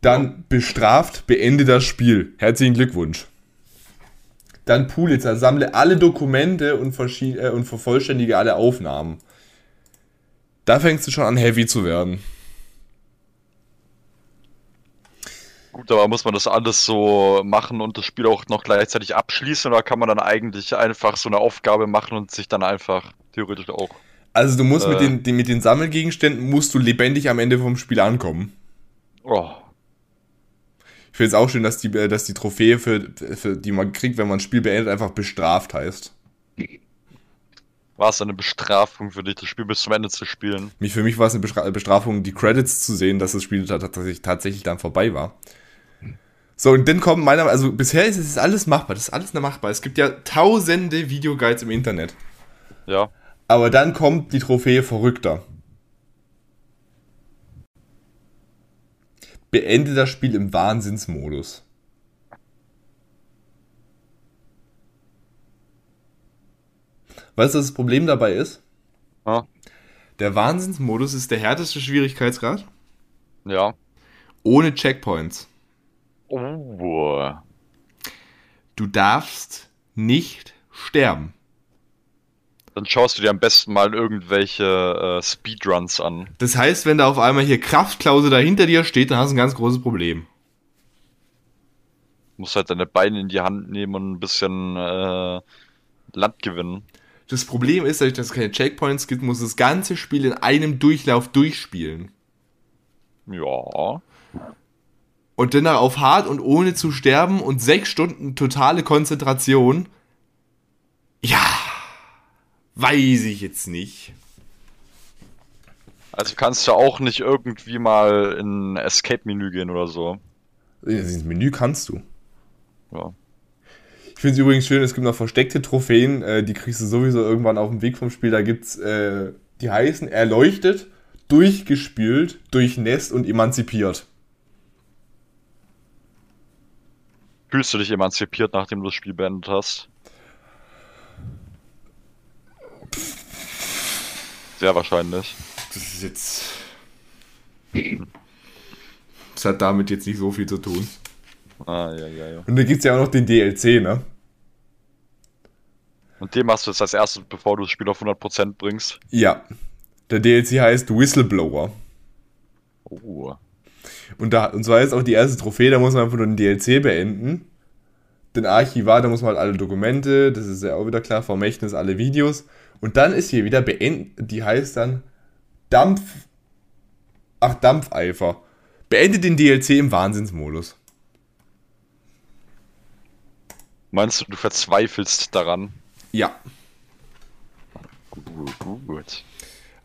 Dann bestraft, beende das Spiel. Herzlichen Glückwunsch. Dann Pulitzer, sammle alle Dokumente und, äh, und vervollständige alle Aufnahmen. Da fängst du schon an, heavy zu werden. Gut, aber muss man das alles so machen und das Spiel auch noch gleichzeitig abschließen oder kann man dann eigentlich einfach so eine Aufgabe machen und sich dann einfach theoretisch auch. Also du musst mit, Äh. den, den, mit den Sammelgegenständen musst du lebendig am Ende vom Spiel ankommen. Oh, Ich finde es auch schön, dass die, äh, dass die Trophäe, für, für die man kriegt, wenn man ein Spiel beendet, einfach bestraft heißt. war es eine Bestrafung für dich, das Spiel bis zum Ende zu spielen? Für mich war es eine Bestra Bestrafung, die Credits zu sehen, dass das Spiel ta- tatsächlich, tatsächlich dann vorbei war. So, und dann kommen meiner, also bisher ist es alles machbar, das ist alles machbar. Es gibt ja tausende Videoguides im Internet. Ja. Aber dann kommt die Trophäe verrückter. Beende das Spiel im Wahnsinnsmodus. Weißt du, was das Problem dabei ist? Ja. Der Wahnsinnsmodus ist der härteste Schwierigkeitsgrad Ja. ohne Checkpoints. Oh. Du darfst nicht sterben. Dann schaust du dir am besten mal irgendwelche äh, Speedruns an. Das heißt, wenn da auf einmal hier Kraftklause da hinter dir steht, dann hast du ein ganz großes Problem. Du musst halt deine Beine in die Hand nehmen und ein bisschen äh, Land gewinnen. Das Problem ist, dadurch, dass es keine Checkpoints gibt, muss das ganze Spiel in einem Durchlauf durchspielen. Ja. Und dann auf hart und ohne zu sterben und sechs Stunden totale Konzentration. Ja, weiß ich jetzt nicht. Also kannst du auch nicht irgendwie mal in ein Escape-Menü gehen oder so. Ins Menü kannst du. Ja. Ich finde es übrigens schön, es gibt noch versteckte Trophäen, äh, die kriegst du sowieso irgendwann auf dem Weg vom Spiel. Da gibt's, äh, die heißen erleuchtet, durchgespielt, durchnässt und emanzipiert. Fühlst du dich emanzipiert, nachdem du das Spiel beendet hast? Sehr wahrscheinlich. Das ist jetzt. Das hat damit jetzt nicht so viel zu tun. Ah, ja, ja, ja. Und dann gibt's ja auch noch den DLC, ne? Und dem machst du jetzt als erstes, bevor du das Spiel auf 100% bringst. Ja. Der DLC heißt Whistleblower. Oh. Und, da, und zwar ist auch die erste Trophäe, da muss man einfach nur den DLC beenden. Den Archivar, da muss man halt alle Dokumente, das ist ja auch wieder klar, Vermächtnis, alle Videos. Und dann ist hier wieder beenden, die heißt dann Dampf. Ach, Dampfeifer. Beende den DLC im Wahnsinnsmodus. Meinst du, du verzweifelst daran? Ja. Gut, gut.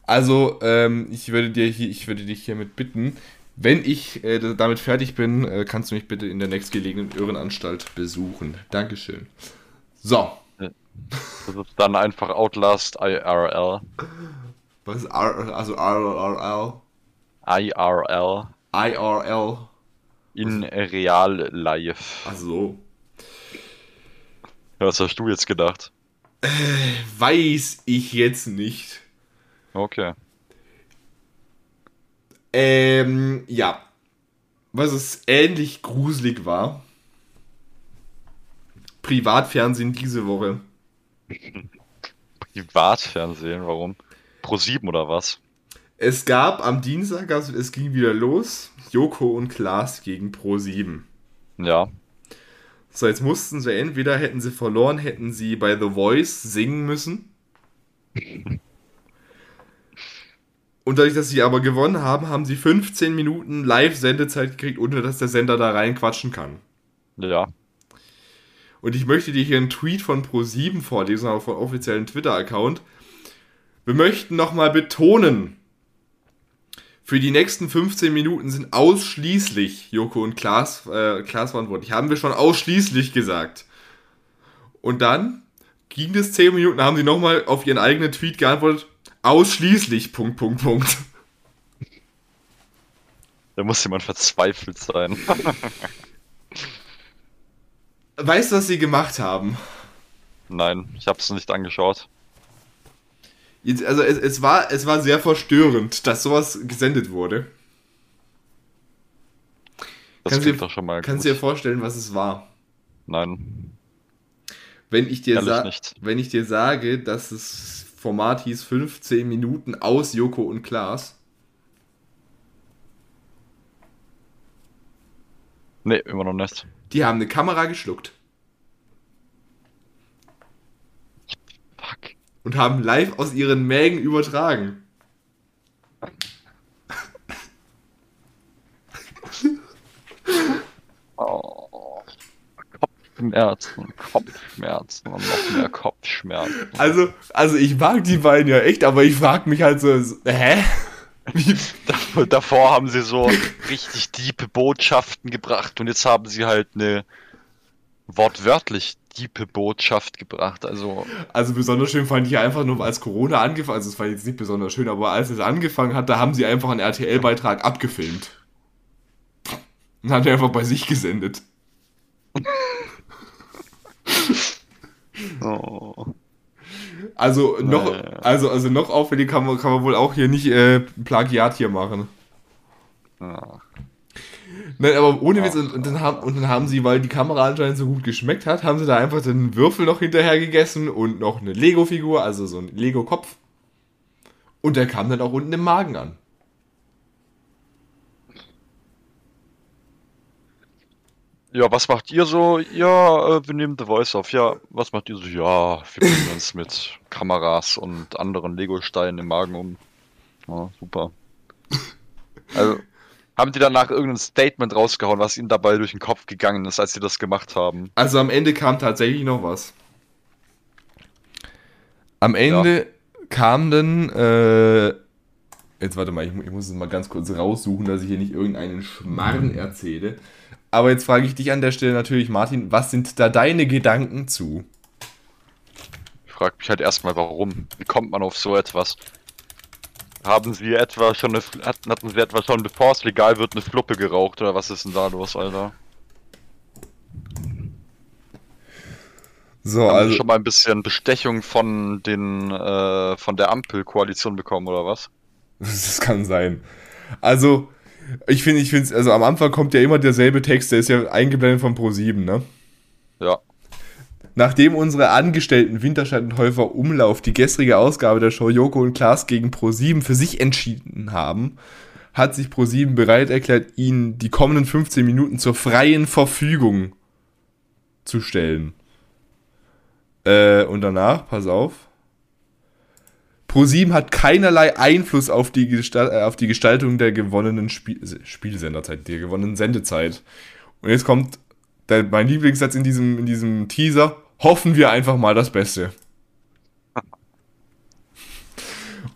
Also, ähm, ich würde dir hier, ich würde dich hiermit bitten, wenn ich äh, damit fertig bin, äh, kannst du mich bitte in der nächstgelegenen Irrenanstalt besuchen. Dankeschön. So. Äh, Das ist dann einfach Outlast IRL. Was ist R, also RRL? IRL. IRL? In Real Life. Ach so. Was hast du jetzt gedacht? Weiß ich jetzt nicht. Okay. Ähm, ja. Was es ähnlich gruselig war. Privatfernsehen diese Woche. Privatfernsehen, warum? Pro 7 oder was? Es gab am Dienstag, also es ging wieder los, Joko und Klaas gegen Pro 7. Ja. So, jetzt mussten sie entweder hätten sie verloren, hätten sie bei The Voice singen müssen. *laughs* Und dadurch, dass sie aber gewonnen haben, haben sie 15 Minuten Live-Sendezeit gekriegt, ohne dass der Sender da reinquatschen kann. Ja. Und ich möchte dir hier einen Tweet von Pro7 vorlesen, auf vom offiziellen Twitter-Account. Wir möchten nochmal betonen, für die nächsten 15 Minuten sind ausschließlich Joko und Klaas, äh, Klaas verantwortlich. Haben wir schon ausschließlich gesagt. Und dann ging es 10 Minuten, haben sie nochmal auf ihren eigenen Tweet geantwortet. Ausschließlich, Punkt, Punkt, Punkt. Da muss jemand verzweifelt sein. *laughs* Weißt du, was sie gemacht haben? Nein, ich habe es nicht angeschaut. Jetzt, also es, es, war, es war sehr verstörend, dass sowas gesendet wurde. Das kannst klingt dir, doch schon mal Kannst gut. du dir vorstellen, was es war? Nein. Wenn ich, dir Ehrlich nicht. wenn ich dir sage, dass das Format hieß 15 Minuten aus Joko und Klaas. Nee, immer noch nicht. Die haben eine Kamera geschluckt Fuck. und haben live aus ihren Mägen übertragen. *laughs* Oh. Kopfschmerzen, Kopfschmerzen und noch mehr Kopfschmerzen. Also, also ich mag die beiden ja echt, aber ich frag mich halt so, hä? Davor haben sie so richtig diepe Botschaften gebracht und jetzt haben sie halt eine wortwörtlich diepe Botschaft gebracht. Also, also besonders schön fand ich einfach nur, als Corona angefangen, also es war jetzt nicht besonders schön, aber als es angefangen hat, da haben sie einfach einen RTL-Beitrag abgefilmt. Und haben den einfach bei sich gesendet. *laughs* *laughs* oh. Also noch, Naja. also, also noch auffällig kann man, kann man wohl auch hier nicht äh, Plagiat hier machen. Ja. Nein, aber ohne Witz, Ach. und, und, dann haben, und dann haben sie, weil die Kamera anscheinend so gut geschmeckt hat, haben sie da einfach den Würfel noch hinterher gegessen und noch eine Lego-Figur, also so ein Lego-Kopf. Und der kam dann auch unten im Magen an. Ja, was macht ihr so? Ja, äh, wir nehmen The Voice auf. Ja, was macht ihr so? Ja, wir bringen uns mit Kameras und anderen Lego-Steinen im Magen um. Ja, super. Also, haben die danach irgendein Statement rausgehauen, was ihnen dabei durch den Kopf gegangen ist, als sie das gemacht haben? Also am Ende kam tatsächlich noch was. Am Ende kam dann, äh, jetzt warte mal, ich, ich muss es mal ganz kurz raussuchen, dass ich hier nicht irgendeinen Schmarrn erzähle. Aber jetzt frage ich dich an der Stelle natürlich, Martin, was sind da deine Gedanken zu? Ich frage mich halt erstmal, warum? Wie kommt man auf so etwas? Haben sie etwa schon eine, hatten, hatten sie etwa schon, bevor es legal wird, eine Fluppe geraucht oder was ist denn da los, Alter? So, Haben also, sie schon mal ein bisschen Bestechung von den, äh, von der Ampelkoalition bekommen oder was? *laughs* das kann sein. Also, ich finde, ich finde, also am Anfang kommt ja immer derselbe Text, der ist ja eingeblendet von Pro7, ne? Ja. Nachdem unsere Angestellten Winterscheid und Häufer Umlauf die gestrige Ausgabe der Show Joko und Klaas gegen Pro7 für sich entschieden haben, hat sich Pro7 bereit erklärt, ihnen die kommenden 15 Minuten zur freien Verfügung zu stellen. Äh, und danach, pass auf. Pro7 hat keinerlei Einfluss auf die, Gestal äh, auf die Gestaltung der gewonnenen Spiel Spielsenderzeit, der gewonnenen Sendezeit. Und jetzt kommt der, mein Lieblingssatz in diesem, in diesem Teaser. Hoffen wir einfach mal das Beste.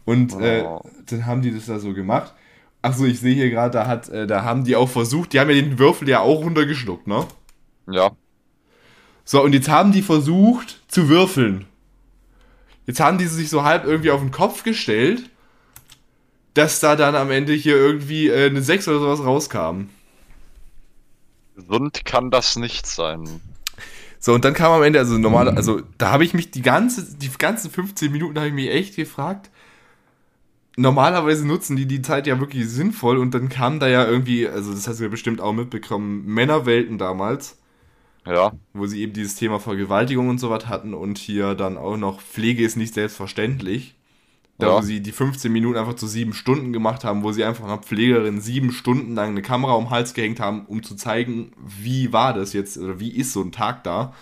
Und äh, Oh. dann haben die das da so gemacht. Achso, ich sehe hier gerade, da, hat, äh, da haben die auch versucht, die haben ja den Würfel ja auch runtergeschluckt, ne? Ja. So, und jetzt haben die versucht zu würfeln. Jetzt haben die sich so halb irgendwie auf den Kopf gestellt, dass da dann am Ende hier irgendwie äh, eine 6 oder sowas rauskam. Gesund kann das nicht sein. So, und dann kam am Ende, also normal, also da habe ich mich die ganze, die ganzen 15 Minuten habe ich mich echt gefragt. Normalerweise nutzen die die Zeit ja wirklich sinnvoll und dann kam da ja irgendwie, also das hast du ja bestimmt auch mitbekommen, Männerwelten damals. Ja. Wo sie eben dieses Thema Vergewaltigung und so was hatten und hier dann auch noch Pflege ist nicht selbstverständlich. Da Ja. wo sie die 15 Minuten einfach zu sieben Stunden gemacht haben, wo sie einfach einer Pflegerin sieben Stunden lang eine Kamera um den Hals gehängt haben, um zu zeigen, wie war das jetzt oder wie ist so ein Tag da.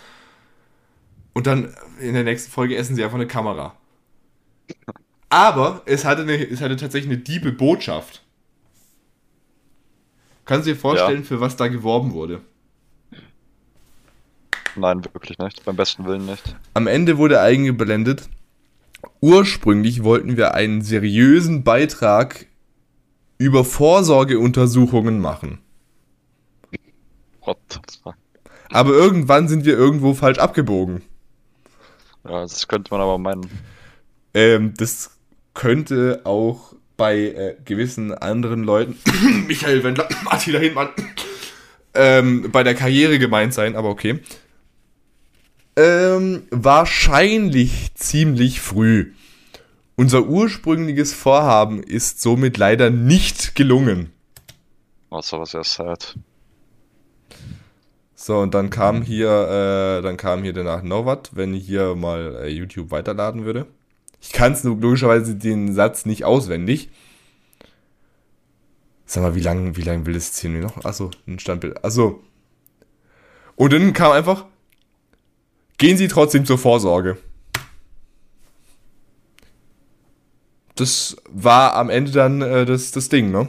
Und dann in der nächsten Folge essen sie einfach eine Kamera. Aber es hatte, eine, es hatte tatsächlich eine diebe Botschaft. Kannst du dir vorstellen, für was da geworben wurde? Nein, wirklich nicht. Beim besten Willen nicht. Am Ende wurde eingeblendet, ursprünglich wollten wir einen seriösen Beitrag über Vorsorgeuntersuchungen machen. What the fuck? Aber irgendwann sind wir irgendwo falsch abgebogen. Ja, das könnte man aber meinen. Ähm, das könnte auch bei äh, gewissen anderen Leuten, *coughs* Michael Wendler, *coughs* Attila Hindmann, *coughs* ähm, bei der Karriere gemeint sein, aber okay. Ähm, wahrscheinlich ziemlich früh. Unser ursprüngliches Vorhaben ist somit leider nicht gelungen. Was aber sehr sad. So, und dann kam hier, äh, dann kam hier danach noch was, wenn ich hier mal äh, YouTube weiterladen würde. Ich kann es logischerweise den Satz nicht auswendig. Sag mal, wie lang, wie lang will das jetzt hier noch? Achso, ein Standbild. Achso. Und dann kam einfach, gehen Sie trotzdem zur Vorsorge. Das war am Ende dann äh, das, das Ding, ne?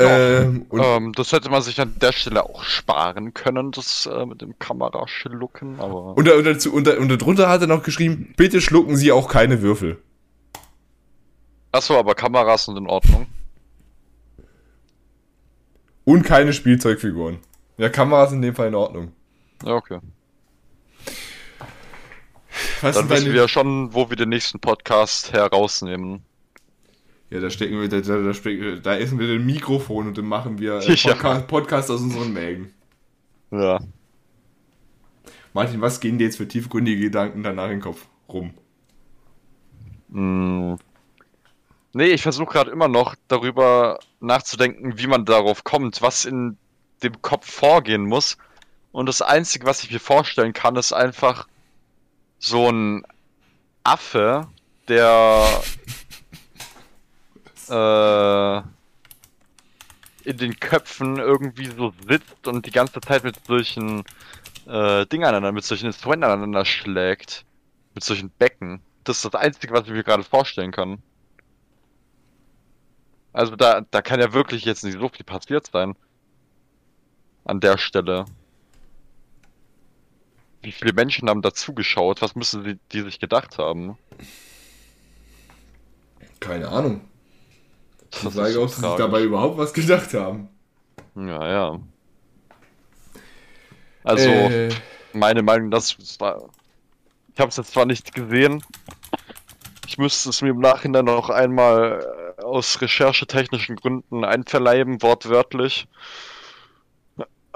Ähm, und Ähm, das hätte man sich an der Stelle auch sparen können, das äh, mit dem Kameraschlucken, aber. Und, da, und, dazu, und, und darunter hat er noch geschrieben, bitte schlucken Sie auch keine Würfel. Achso, aber Kameras sind in Ordnung. Und keine Spielzeugfiguren. Ja, Kameras in dem Fall in Ordnung. Ja, okay. Was Dann wissen deine- wir schon, wo wir den nächsten Podcast herausnehmen. Ja, da stecken wir, da, da, da, stecken- da essen wir den Mikrofon und dann machen wir äh, *laughs* Ja. Podcast, Podcast aus unseren Mägen. Ja. Martin, was gehen dir jetzt für tiefgründige Gedanken danach in den Kopf rum? Mm. Nee, ich versuche gerade immer noch darüber nachzudenken, wie man darauf kommt, was in dem Kopf vorgehen muss. Und das Einzige, was ich mir vorstellen kann, ist einfach so ein Affe, der *laughs* äh, in den Köpfen irgendwie so sitzt und die ganze Zeit mit solchen äh, Dingern aneinander, mit solchen Instrumenten aneinander schlägt. Mit solchen Becken. Das ist das Einzige, was ich mir gerade vorstellen kann. Also da, da kann ja wirklich jetzt nicht so viel passiert sein. An der Stelle. Wie viele Menschen haben da zugeschaut? Was müssen die, die sich gedacht haben? Keine Ahnung. Das Ich sage, so ob sie sich dabei überhaupt was gedacht haben. Ja, ja. Also, Äh, meine Meinung, das war. Ich habe es jetzt zwar nicht gesehen. Ich müsste es mir im Nachhinein noch einmal äh, aus recherchetechnischen Gründen einverleiben, wortwörtlich.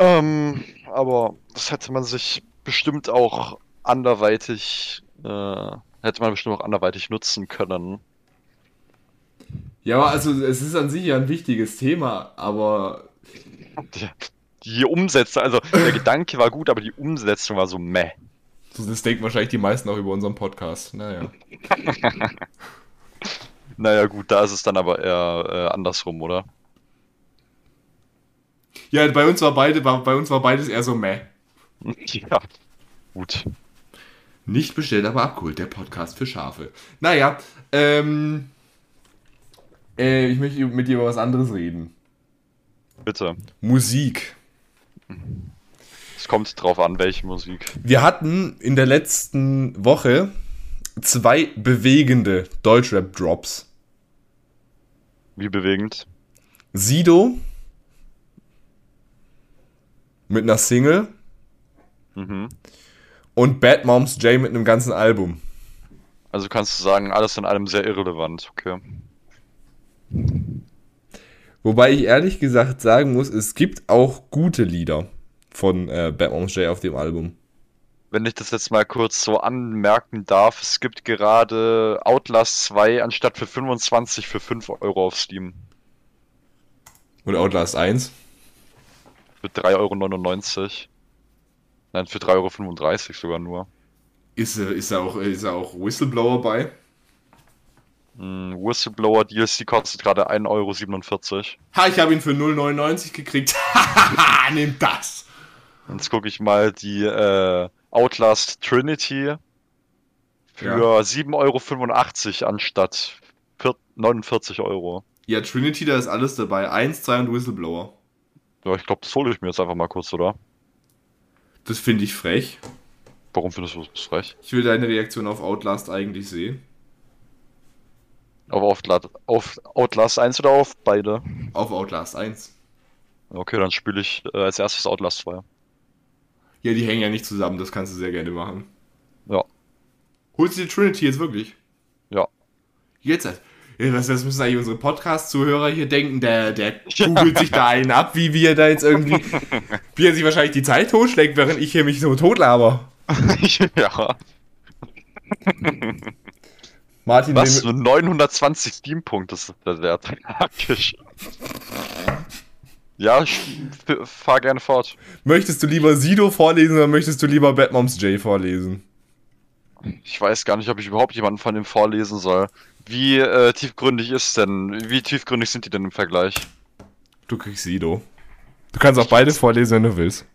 Ähm, aber das hätte man sich bestimmt auch anderweitig, äh, hätte man bestimmt auch anderweitig nutzen können. ja, also es ist an sich ja ein wichtiges Thema, aber Die, die Umsetzung, also der *laughs* Gedanke war gut, aber die Umsetzung war so meh. das denken wahrscheinlich die meisten auch über unseren Podcast. Naja. *laughs* Naja, gut, da ist es dann aber eher äh, andersrum, oder? Ja, bei uns war beide, bei uns war beides eher so meh. *laughs* Ja. Gut. Nicht bestellt, aber abgeholt, der Podcast für Schafe. Naja, ähm. Äh, ich möchte mit dir über was anderes reden. Bitte. Musik. Es kommt drauf an, welche Musik. Wir hatten in der letzten Woche zwei bewegende Deutschrap-Drops. Wie bewegend. Sido mit einer Single Mhm. und Bad Moms J mit einem ganzen Album. Also kannst du sagen, alles in allem sehr irrelevant, okay. Wobei ich ehrlich gesagt sagen muss, es gibt auch gute Lieder von äh, Bad Moms J auf dem Album. Wenn ich das jetzt mal kurz so anmerken darf, es gibt gerade Outlast 2 anstatt für 25 für 5 Euro auf Steam. Und Outlast 1. Für 3,99 Euro. Nein, für 3,35 Euro sogar nur. Ist, äh, ist, da auch, ist da auch Whistleblower bei? Hm, Whistleblower DLC kostet gerade 1,47 Euro. Ha, ich habe ihn für 0,99 gekriegt. Hahaha, *laughs* nimm das. Jetzt gucke ich mal die äh, Outlast Trinity für Ja. 7,85 Euro anstatt vier- 49 Euro. Ja, Trinity, da ist alles dabei. 1, 2 und Whistleblower. Ja, ich glaube, das hole ich mir jetzt einfach mal kurz, oder? Das finde ich frech. Warum findest du das frech? Ich will deine Reaktion auf Outlast eigentlich sehen. Auf Outlast, auf Outlast 1 oder auf beide? Auf Outlast 1. Okay, dann spiele ich äh, als erstes Outlast 2. Ja, die hängen ja nicht zusammen, das kannst du sehr gerne machen. Ja. Holst du die Trinity jetzt wirklich? Ja. Jetzt halt. Ja, was, was müssen eigentlich unsere Podcast-Zuhörer hier denken? Der, der googelt sich da einen ab, wie wir da jetzt irgendwie. *laughs* wie er sich wahrscheinlich die Zeit totschlägt, während ich hier mich so totlaber. *laughs* ja. Martin, Was? nehm- Nur 920 Steam-Punkte ist der Wert. *laughs* Ja, ich fahr gerne fort. möchtest du lieber Sido vorlesen oder möchtest du lieber Bad Moms J vorlesen? Ich weiß gar nicht, ob ich überhaupt jemanden von dem vorlesen soll. Wie äh, tiefgründig ist denn? Wie tiefgründig sind die denn im Vergleich? Du kriegst Sido. Du kannst auch beide vorlesen, wenn du willst.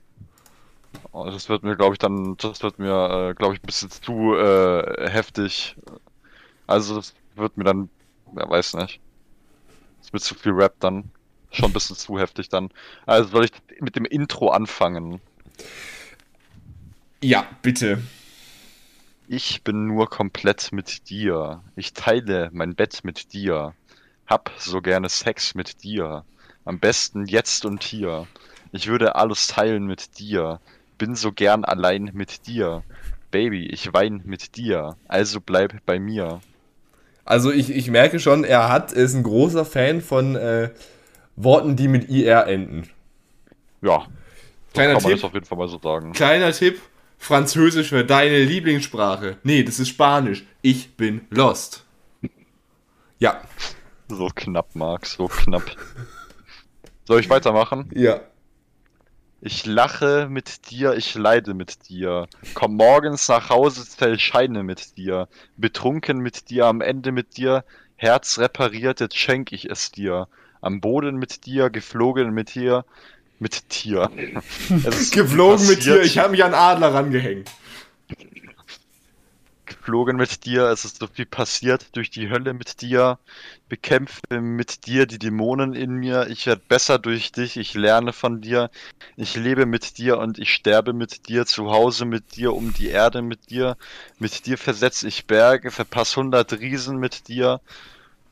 Oh, das wird mir, glaube ich, dann, das wird mir, äh, glaube ich, ein bisschen zu äh, heftig. Also, das wird mir dann, wer weiß nicht. Das wird zu viel Rap dann. Schon ein bisschen zu heftig dann. Also soll ich mit dem Intro anfangen? Ja, bitte. Ich bin nur komplett mit dir. Ich teile mein Bett mit dir. Hab so gerne Sex mit dir. Am besten jetzt und hier. Ich würde alles teilen mit dir. Bin so gern allein mit dir. Baby, ich wein mit dir. Also bleib bei mir. Also ich, ich merke schon, er hat, ist ein großer Fan von äh, Worten, die mit IR enden. Ja. Kleiner kann man Tipp. das auf jeden Fall mal so sagen. Kleiner Tipp, Französisch wäre deine Lieblingssprache. Nee, das ist Spanisch. Ich bin lost. Ja. So knapp, Marc, so knapp. Soll ich weitermachen? Ja. Ich lache mit dir, ich leide mit dir. Komm morgens nach Hause, zähl Scheine mit dir. Betrunken mit dir, am Ende mit dir. Herz repariert, jetzt schenk ich es dir. Am Boden mit dir, geflogen mit dir. Mit dir. Es *laughs* ist Geflogen mit passiert, dir, ich habe mich an Adler rangehängt. Geflogen mit dir, es ist so viel passiert durch die Hölle mit dir. Bekämpfe mit dir die Dämonen in mir. Ich werde besser durch dich, ich lerne von dir. Ich lebe mit dir und ich sterbe mit dir. Zu Hause mit dir, um die Erde mit dir. Mit dir versetz ich Berge, verpass hundert Riesen mit dir.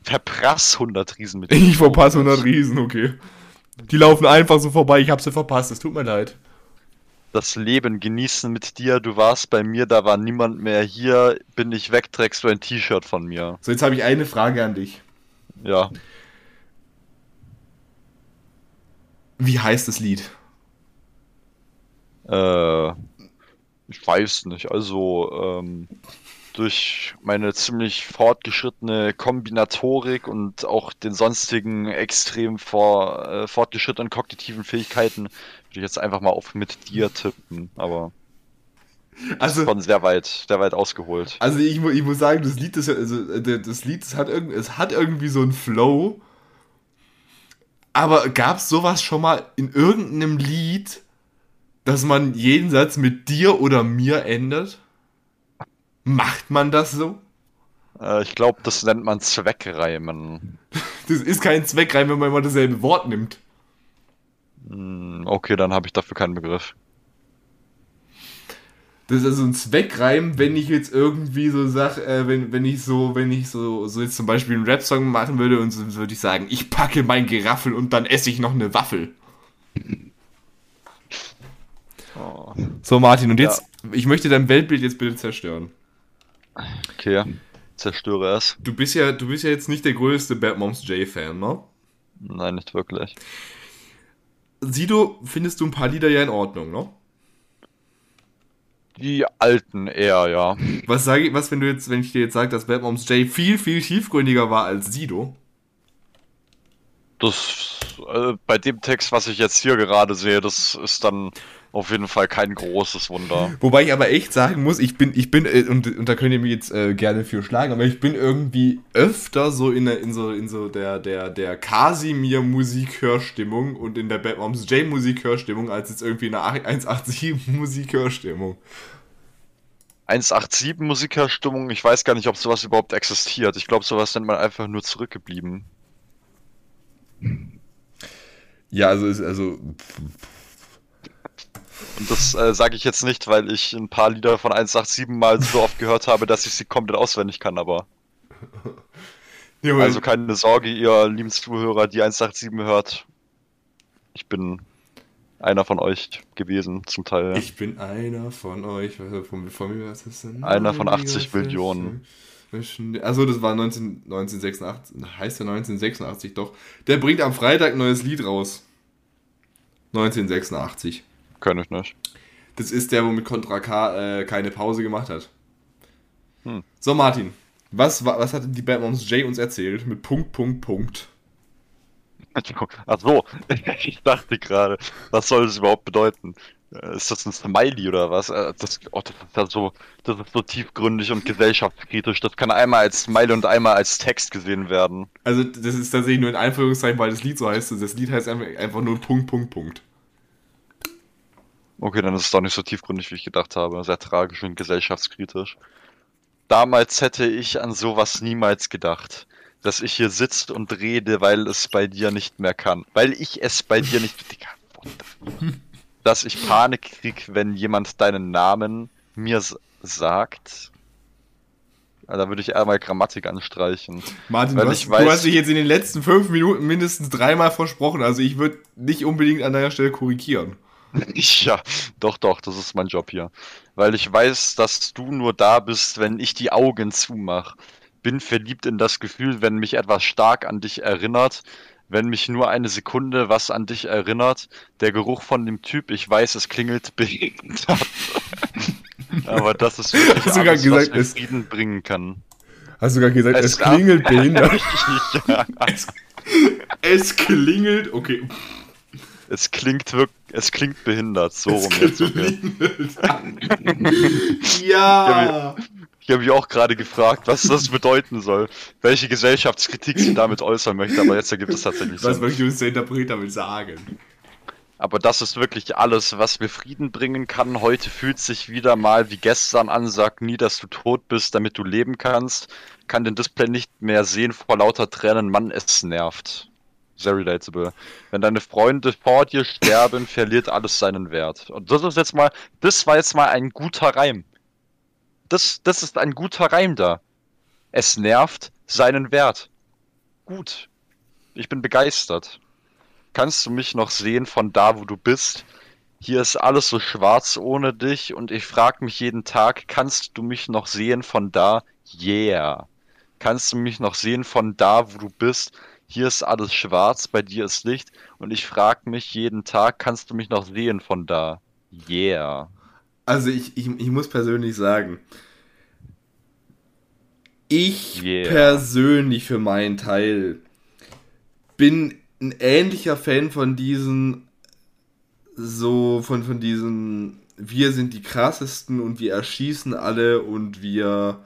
Verprass hundert Riesen mit dir. Ich verpasse 100 Riesen, okay. Die laufen einfach so vorbei, ich habe sie verpasst, es tut mir leid. Das Leben genießen mit dir. Du warst bei mir, da war niemand mehr hier. Bin ich weg, trägst du ein T-Shirt von mir. So, jetzt habe ich eine Frage an dich. Ja. Wie heißt das Lied? Äh, ich weiß nicht. Also, ähm, durch meine ziemlich fortgeschrittene Kombinatorik und auch den sonstigen extrem vor, äh, fortgeschrittenen kognitiven Fähigkeiten würde ich jetzt einfach mal auf mit dir tippen. Aber Also, von sehr weit, sehr weit ausgeholt. also ich, ich muss sagen, das Lied, das, also, äh, das Lied das hat, irgend, es hat irgendwie so einen Flow. Aber gab es sowas schon mal in irgendeinem Lied, dass man jeden Satz mit dir oder mir ändert? Macht man das so? Äh, ich glaube, das nennt man Zweckreimen. *laughs* Das ist kein Zweckreim, wenn man immer dasselbe Wort nimmt. Hm, okay, dann habe ich dafür keinen Begriff. Das ist also ein Zweckreim, wenn ich jetzt irgendwie so sag, äh, wenn, wenn ich so, wenn ich so, so jetzt zum Beispiel einen Rap-Song machen würde und so würde ich sagen, ich packe mein Geraffel und dann esse ich noch eine Waffel. So, Martin, und jetzt, ja. ich möchte dein Weltbild jetzt bitte zerstören. Okay, zerstöre es. Du bist ja, du bist ja jetzt nicht der größte Bad Moms J-Fan, ne? Nein, nicht wirklich. Sido findest du ein paar Lieder ja in Ordnung, ne? Die alten eher, ja. Was sage ich, was, wenn du jetzt, wenn ich dir jetzt sage, dass Bad Moms J viel, viel tiefgründiger war als Sido? Das, äh, bei dem Text, was ich jetzt hier gerade sehe, das ist dann auf jeden Fall kein großes Wunder. Wobei ich aber echt sagen muss, ich bin, ich bin, äh, und, und da könnt ihr mir jetzt äh, gerne für schlagen, aber ich bin irgendwie öfter so in, der, in so, in so der, der, der Casimir-Musikhörstimmung und in der Bad Moms J-Musikhörstimmung, als jetzt irgendwie in der 187-Musikhörstimmung. 187 Musikerstimmung, ich weiß gar nicht, ob sowas überhaupt existiert. Ich glaube, sowas nennt man einfach nur zurückgeblieben. Ja, also ist also. Und das äh, sage ich jetzt nicht, weil ich ein paar Lieder von 187 mal so oft gehört habe, dass ich sie komplett auswendig kann, aber. *laughs* Also keine Sorge, ihr lieben Zuhörer, die 187 hört. Ich bin einer von euch gewesen, zum Teil. Ich bin einer von euch. Von, von mir was ist denn? Einer von 80 Millionen. Also das war 19, 1986, heißt ja 1986 doch. Der bringt am Freitag ein neues Lied raus. 1986. Kann ich nicht. Das ist der, womit Contra K äh, keine Pause gemacht hat. Hm. So, Martin, was, was hat die Bad Moms J uns erzählt mit Punkt, Punkt, Punkt? *laughs* Ach so, *laughs* ich dachte gerade, was soll das überhaupt bedeuten? Äh, ist das ein Smiley oder was? Äh, das, oh, das, ist ja so, das ist so tiefgründig und gesellschaftskritisch. Das kann einmal als Smiley und einmal als Text gesehen werden. Also, das ist tatsächlich nur in Anführungszeichen, weil das Lied so heißt. Das Lied heißt einfach nur Punkt, Punkt, Punkt. Okay, dann ist es doch nicht so tiefgründig, wie ich gedacht habe. Sehr tragisch und gesellschaftskritisch. Damals hätte ich an sowas niemals gedacht. Dass ich hier sitze und rede, weil es bei dir nicht mehr kann. Weil ich es bei dir nicht. *laughs* dass ich Panik krieg, wenn jemand deinen Namen mir sagt. Da würde ich einmal Grammatik anstreichen. Martin, du hast, weiß, du hast dich jetzt in den letzten fünf Minuten mindestens dreimal versprochen. Also ich würde nicht unbedingt an deiner Stelle korrigieren. *laughs* Ja, doch, doch, das ist mein Job hier. Weil ich weiß, dass du nur da bist, wenn ich die Augen zumache. Bin verliebt in das Gefühl, wenn mich etwas stark an dich erinnert, wenn mich nur eine Sekunde was an dich erinnert. Der Geruch von dem Typ, ich weiß, es klingelt behindert. *laughs* Aber das ist wirklich Hast alles, gesagt, was mir Frieden bringen kann. Hast du gerade gesagt, es, es klingelt *laughs* behindert? ja. es, es klingelt, okay. Es klingt wirklich, es klingt behindert, so es rum jetzt. Okay. *laughs* ja! Ich habe mich auch gerade gefragt, was das bedeuten soll, welche Gesellschaftskritik sie damit äußern möchte, aber jetzt ergibt es tatsächlich. Was möchte uns der Interpreter will sagen? Aber das ist wirklich alles, was mir Frieden bringen kann. Heute fühlt sich wieder mal wie gestern an, sag nie, dass du tot bist, damit du leben kannst. Kann den Display nicht mehr sehen vor lauter Tränen, Mann, es nervt. Sehr relatable. Wenn deine Freunde vor dir sterben, *laughs* verliert alles seinen Wert. Und das ist jetzt mal, das war jetzt mal ein guter Reim. Das, das ist ein guter Reim da. Es nervt seinen Wert. Gut. Ich bin begeistert. Kannst du mich noch sehen von da, wo du bist? Hier ist alles so schwarz ohne dich und ich frag mich jeden Tag, kannst du mich noch sehen von da? Yeah. Kannst du mich noch sehen von da, wo du bist? Hier ist alles schwarz, bei dir ist Licht und ich frag mich jeden Tag, kannst du mich noch sehen von da? Yeah. Also ich, ich, ich muss persönlich sagen, ich yeah. persönlich für meinen Teil bin ein ähnlicher Fan von diesen so von, von diesen wir sind die krassesten und wir erschießen alle und wir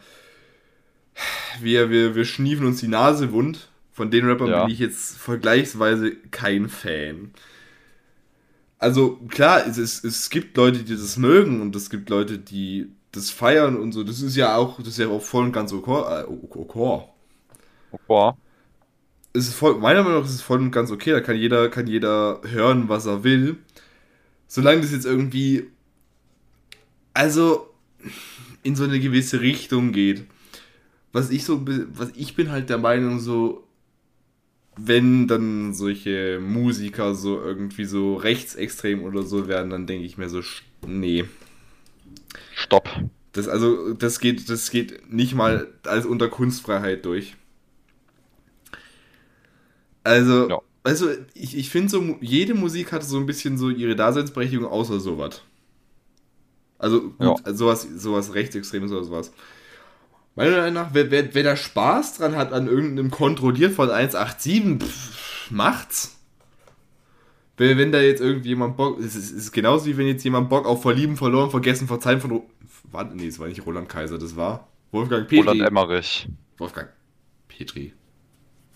wir, wir, wir schniefen uns die Nase wund. Von den Rappern ja. bin ich jetzt vergleichsweise kein Fan. Also klar, es, es, es gibt Leute, die das mögen und es gibt Leute, die das feiern und so. Das ist ja auch, das ist ja auch voll und ganz okay. Äh, okay. okay. Es ist voll, meiner Meinung nach ist es voll und ganz okay. Da kann jeder, kann jeder hören, was er will. Solange das jetzt irgendwie, also in so eine gewisse Richtung geht. Was ich so, was ich bin halt der Meinung so, wenn dann solche Musiker so irgendwie so rechtsextrem oder so werden, dann denke ich mir so, nee. Stopp. Das also, das geht, das geht nicht mal als unter Kunstfreiheit durch. Also, ja. also ich, ich finde so, jede Musik hat so ein bisschen so ihre Daseinsberechtigung, außer sowas. Also gut, ja. sowas, sowas Rechtsextremes oder sowas. Meiner Meinung nach, wer, wer, wer da Spaß dran hat an irgendeinem Kontrolliert von 187, pff, macht's. Wenn, wenn da jetzt irgendjemand Bock, es ist, ist genauso wie wenn jetzt jemand Bock auf Verlieben, Verloren, Vergessen, Verzeihen von, war, nee, es war nicht Roland Kaiser, das war Wolfgang Petri. Roland Emmerich. Wolfgang Petri.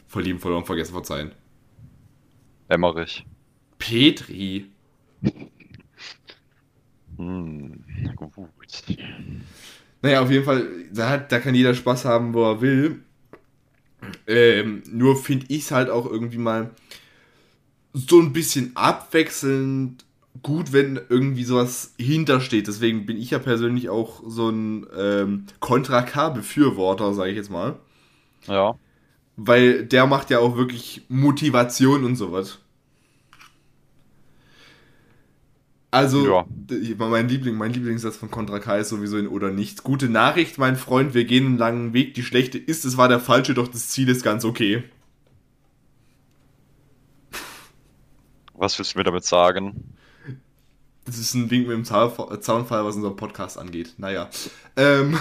Verlieben, Verloren, Vergessen, Verzeihen. Emmerich. Petri. Hm, gut. Naja, auf jeden Fall, da, hat, da kann jeder Spaß haben, wo er will. Ähm, nur finde ich es halt auch irgendwie mal so ein bisschen abwechselnd gut, wenn irgendwie sowas hintersteht. Deswegen bin ich ja persönlich auch so ein ähm, Contra K-Befürworter, sage ich jetzt mal. Ja. Weil der macht ja auch wirklich Motivation und sowas. Also, ja. mein, Liebling, mein Lieblingssatz von Contra K ist sowieso in oder nichts. Gute Nachricht, mein Freund, wir gehen einen langen Weg. Die schlechte ist, es war der falsche, doch das Ziel ist ganz okay. Was willst du mir damit sagen? Das ist ein Wink mit dem Zaunfall, was unseren Podcast angeht. Naja. Ähm.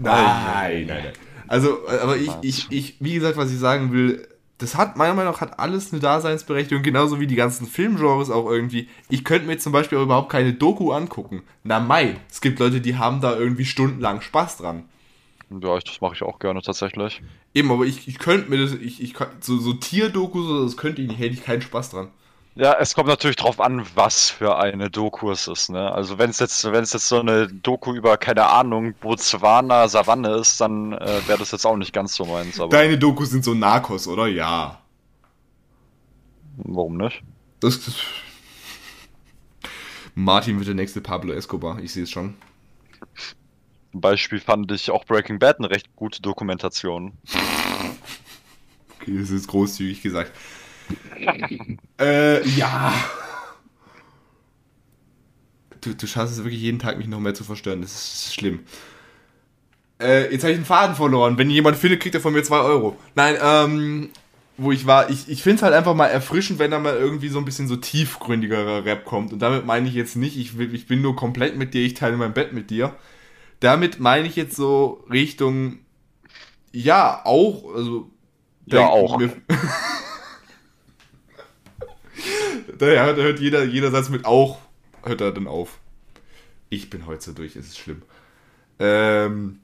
nein, nein, nein, Also, aber ich, ich, ich, wie gesagt, was ich sagen will, das hat meiner Meinung nach hat alles eine Daseinsberechtigung, genauso wie die ganzen Filmgenres auch irgendwie. Ich könnte mir zum Beispiel auch überhaupt keine Doku angucken. Na mei, es gibt Leute, die haben da irgendwie stundenlang Spaß dran. Ja, das mache ich auch gerne tatsächlich. Eben, aber ich, ich könnte mir das, ich, ich so, so Tierdokus, das könnte ich nicht, hätte ich keinen Spaß dran. Ja, es kommt natürlich drauf an, was für eine Doku es ist, ne? Also wenn es jetzt, wenn es jetzt so eine Doku über, keine Ahnung, Botswana, Savanne ist, dann äh, wäre das jetzt auch nicht ganz so meins. Aber Deine Dokus sind so Narcos, oder? Ja. Warum nicht? Das, das Martin wird der nächste Pablo Escobar, ich sehe es schon. Zum Beispiel fand ich auch Breaking Bad eine recht gute Dokumentation. Okay, das ist großzügig gesagt. *laughs* äh, ja. Du, du schaffst es wirklich jeden Tag, mich noch mehr zu verstören. Das ist schlimm. Äh, jetzt habe ich einen Faden verloren. Wenn jemand findet, kriegt er von mir 2 Euro. Nein, ähm, wo ich war, ich, ich finde es halt einfach mal erfrischend, wenn da mal irgendwie so ein bisschen so tiefgründigerer Rap kommt. Und damit meine ich jetzt nicht, ich, ich bin nur komplett mit dir, ich teile mein Bett mit dir. Damit meine ich jetzt so Richtung, ja, auch, also. Ja, auch. Mir, *laughs* da hört jeder, jeder Satz mit auch, hört er dann auf. Ich bin heute so durch, es ist schlimm. Ähm,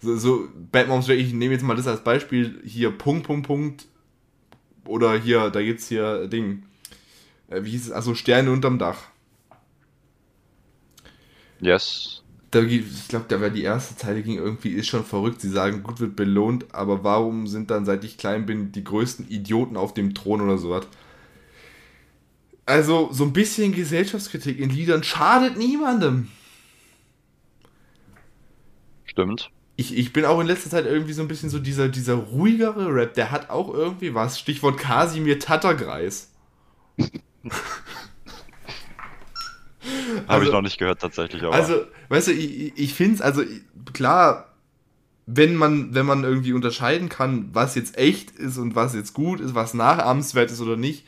so, so Bad Moms ich nehme jetzt mal das als Beispiel, hier Punkt, Punkt, Punkt, oder hier, da gibt's hier Ding, äh, wie hieß es, also Sterne unterm Dach. Yes. Da, ich glaube, da war die erste Zeile ging irgendwie, ist schon verrückt. Sie sagen, gut wird belohnt, aber warum sind dann, seit ich klein bin, die größten Idioten auf dem Thron oder sowas? Also, so ein bisschen Gesellschaftskritik in Liedern schadet niemandem. Stimmt. Ich, ich bin auch in letzter Zeit irgendwie so ein bisschen so dieser, dieser ruhigere Rap, der hat auch irgendwie was. Stichwort Kasimir Tattergreis. *laughs* Habe also, ich noch nicht gehört tatsächlich. Aber. Also, weißt du, ich, ich finde es, also klar, wenn man, wenn man irgendwie unterscheiden kann, was jetzt echt ist und was jetzt gut ist, was nachahmenswert ist oder nicht,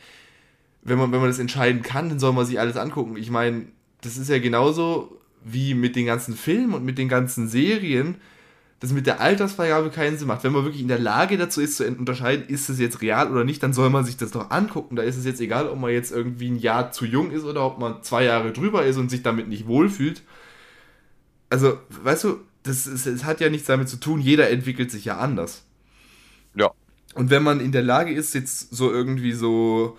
wenn man, wenn man das entscheiden kann, dann soll man sich alles angucken. Ich meine, das ist ja genauso wie mit den ganzen Filmen und mit den ganzen Serien, dass mit der Altersfreigabe keinen Sinn macht. Wenn man wirklich in der Lage dazu ist, zu unterscheiden, ist es jetzt real oder nicht, dann soll man sich das doch angucken. Da ist es jetzt egal, ob man jetzt irgendwie ein Jahr zu jung ist oder ob man zwei Jahre drüber ist und sich damit nicht wohlfühlt. Also, weißt du, das, ist, das hat ja nichts damit zu tun, jeder entwickelt sich ja anders. Ja. Und wenn man in der Lage ist, jetzt so irgendwie so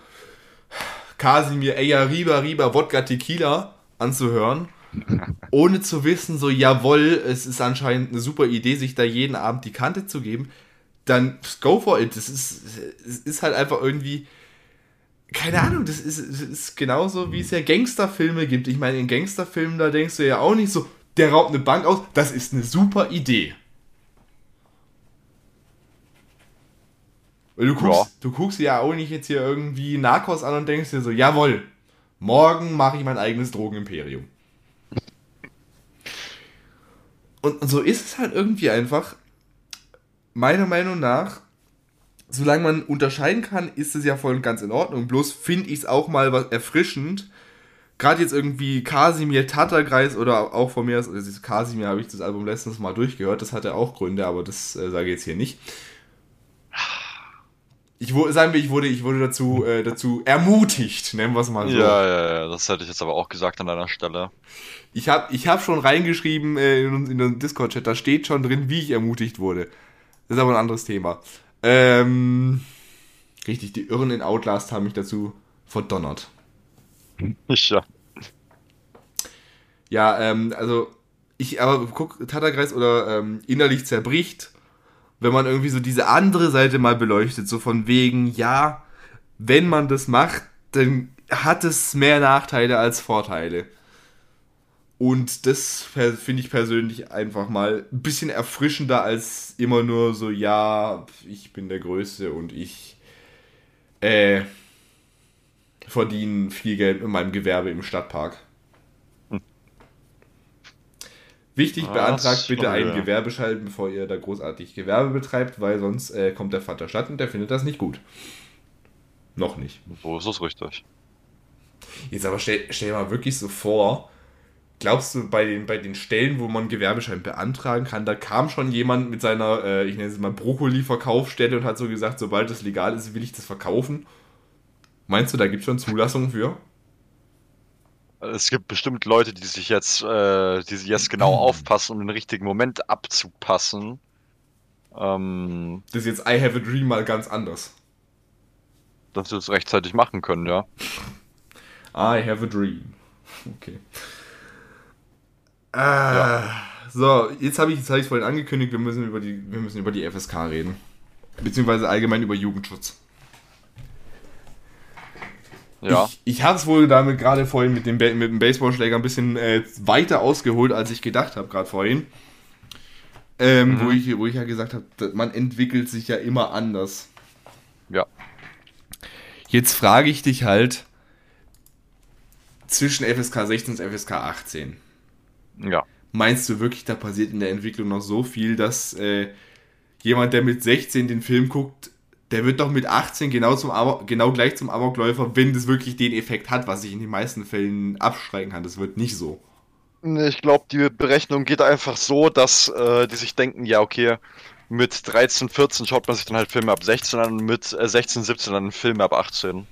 Kasimir, Eya, Riba, Riba, Wodka, Tequila anzuhören, ohne zu wissen, so jawohl, es ist anscheinend eine super Idee, sich da jeden Abend die Kante zu geben, dann go for it. Das ist, es ist halt einfach irgendwie, keine Ahnung, das ist, das ist genauso, wie es ja Gangsterfilme gibt. Ich meine, in Gangsterfilmen, da denkst du ja auch nicht so, der raubt eine Bank aus, das ist eine super Idee. Weil du guckst, ja. du guckst ja auch nicht jetzt hier irgendwie Narcos an und denkst dir so, jawohl, Morgen mache ich mein eigenes Drogenimperium. Und so ist es halt irgendwie einfach. Meiner Meinung nach, solange man unterscheiden kann, ist es ja voll und ganz in Ordnung. Bloß finde ich es auch mal was erfrischend. Gerade jetzt irgendwie Kasimir Tatterkreis oder auch von mir, also Kasimir habe ich das Album letztens mal durchgehört, das hatte auch Gründe, aber das äh, sage ich jetzt hier nicht. Ich, sagen wir, ich wurde, ich wurde dazu, äh, dazu ermutigt, nennen wir es mal so. Ja, ja, ja, das hätte ich jetzt aber auch gesagt an deiner Stelle. Ich habe ich hab schon reingeschrieben äh, in, in den Discord-Chat, da steht schon drin, wie ich ermutigt wurde. Das ist aber ein anderes Thema. Ähm, richtig, die Irren in Outlast haben mich dazu verdonnert. Ja. Ja, ähm, also ich, aber guck, Tatterkreis oder ähm, innerlich zerbricht wenn man irgendwie so diese andere Seite mal beleuchtet, so von wegen, ja, wenn man das macht, dann hat es mehr Nachteile als Vorteile. Und das finde ich persönlich einfach mal ein bisschen erfrischender als immer nur so, ja, ich bin der Größte und ich äh, verdiene viel Geld mit meinem Gewerbe im Stadtpark. Wichtig, ah, beantragt bitte einen. Gewerbeschein, bevor ihr da großartig Gewerbe betreibt, weil sonst äh, kommt der Vater statt und der findet das nicht gut. Noch nicht. So ist es richtig. Jetzt aber stell, stell dir mal wirklich so vor, glaubst du, bei den, bei den Stellen, wo man Gewerbeschein beantragen kann, da kam schon jemand mit seiner, äh, ich nenne es mal Brokkoli-Verkaufsstelle und hat so gesagt, sobald es legal ist, will ich das verkaufen? Meinst du, da gibt es schon Zulassungen für? Es gibt bestimmt Leute, die sich jetzt, äh, die sich jetzt genau aufpassen, um den richtigen Moment abzupassen. Ähm, das ist jetzt I Have a Dream mal ganz anders. Dass sie es rechtzeitig machen können, ja. I have a dream. Okay. Ah, ja. So, jetzt habe ich es vorhin angekündigt, wir müssen, über die, wir müssen über die FSK reden. Beziehungsweise allgemein über Jugendschutz. Ja. Ich, ich habe es wohl damit gerade vorhin mit dem, mit dem Baseballschläger ein bisschen äh, weiter ausgeholt, als ich gedacht habe, gerade vorhin. Ähm, mhm. wo, ich, wo ich ja gesagt habe, man entwickelt sich ja immer anders. Ja. Jetzt frage ich dich halt zwischen FSK 16 und FSK 18. Ja. Meinst du wirklich, da passiert in der Entwicklung noch so viel, dass äh, jemand, der mit 16 den Film guckt, der wird doch mit 18 genau, zum genau gleich zum Amokläufer, wenn das wirklich den Effekt hat, was ich in den meisten Fällen abstreiten kann. Das wird nicht so. Ich glaube, die Berechnung geht einfach so, dass äh, die sich denken, ja, okay, mit 13, 14 schaut man sich dann halt Filme ab 16 an und mit äh, 16, 17 dann Filme ab 18.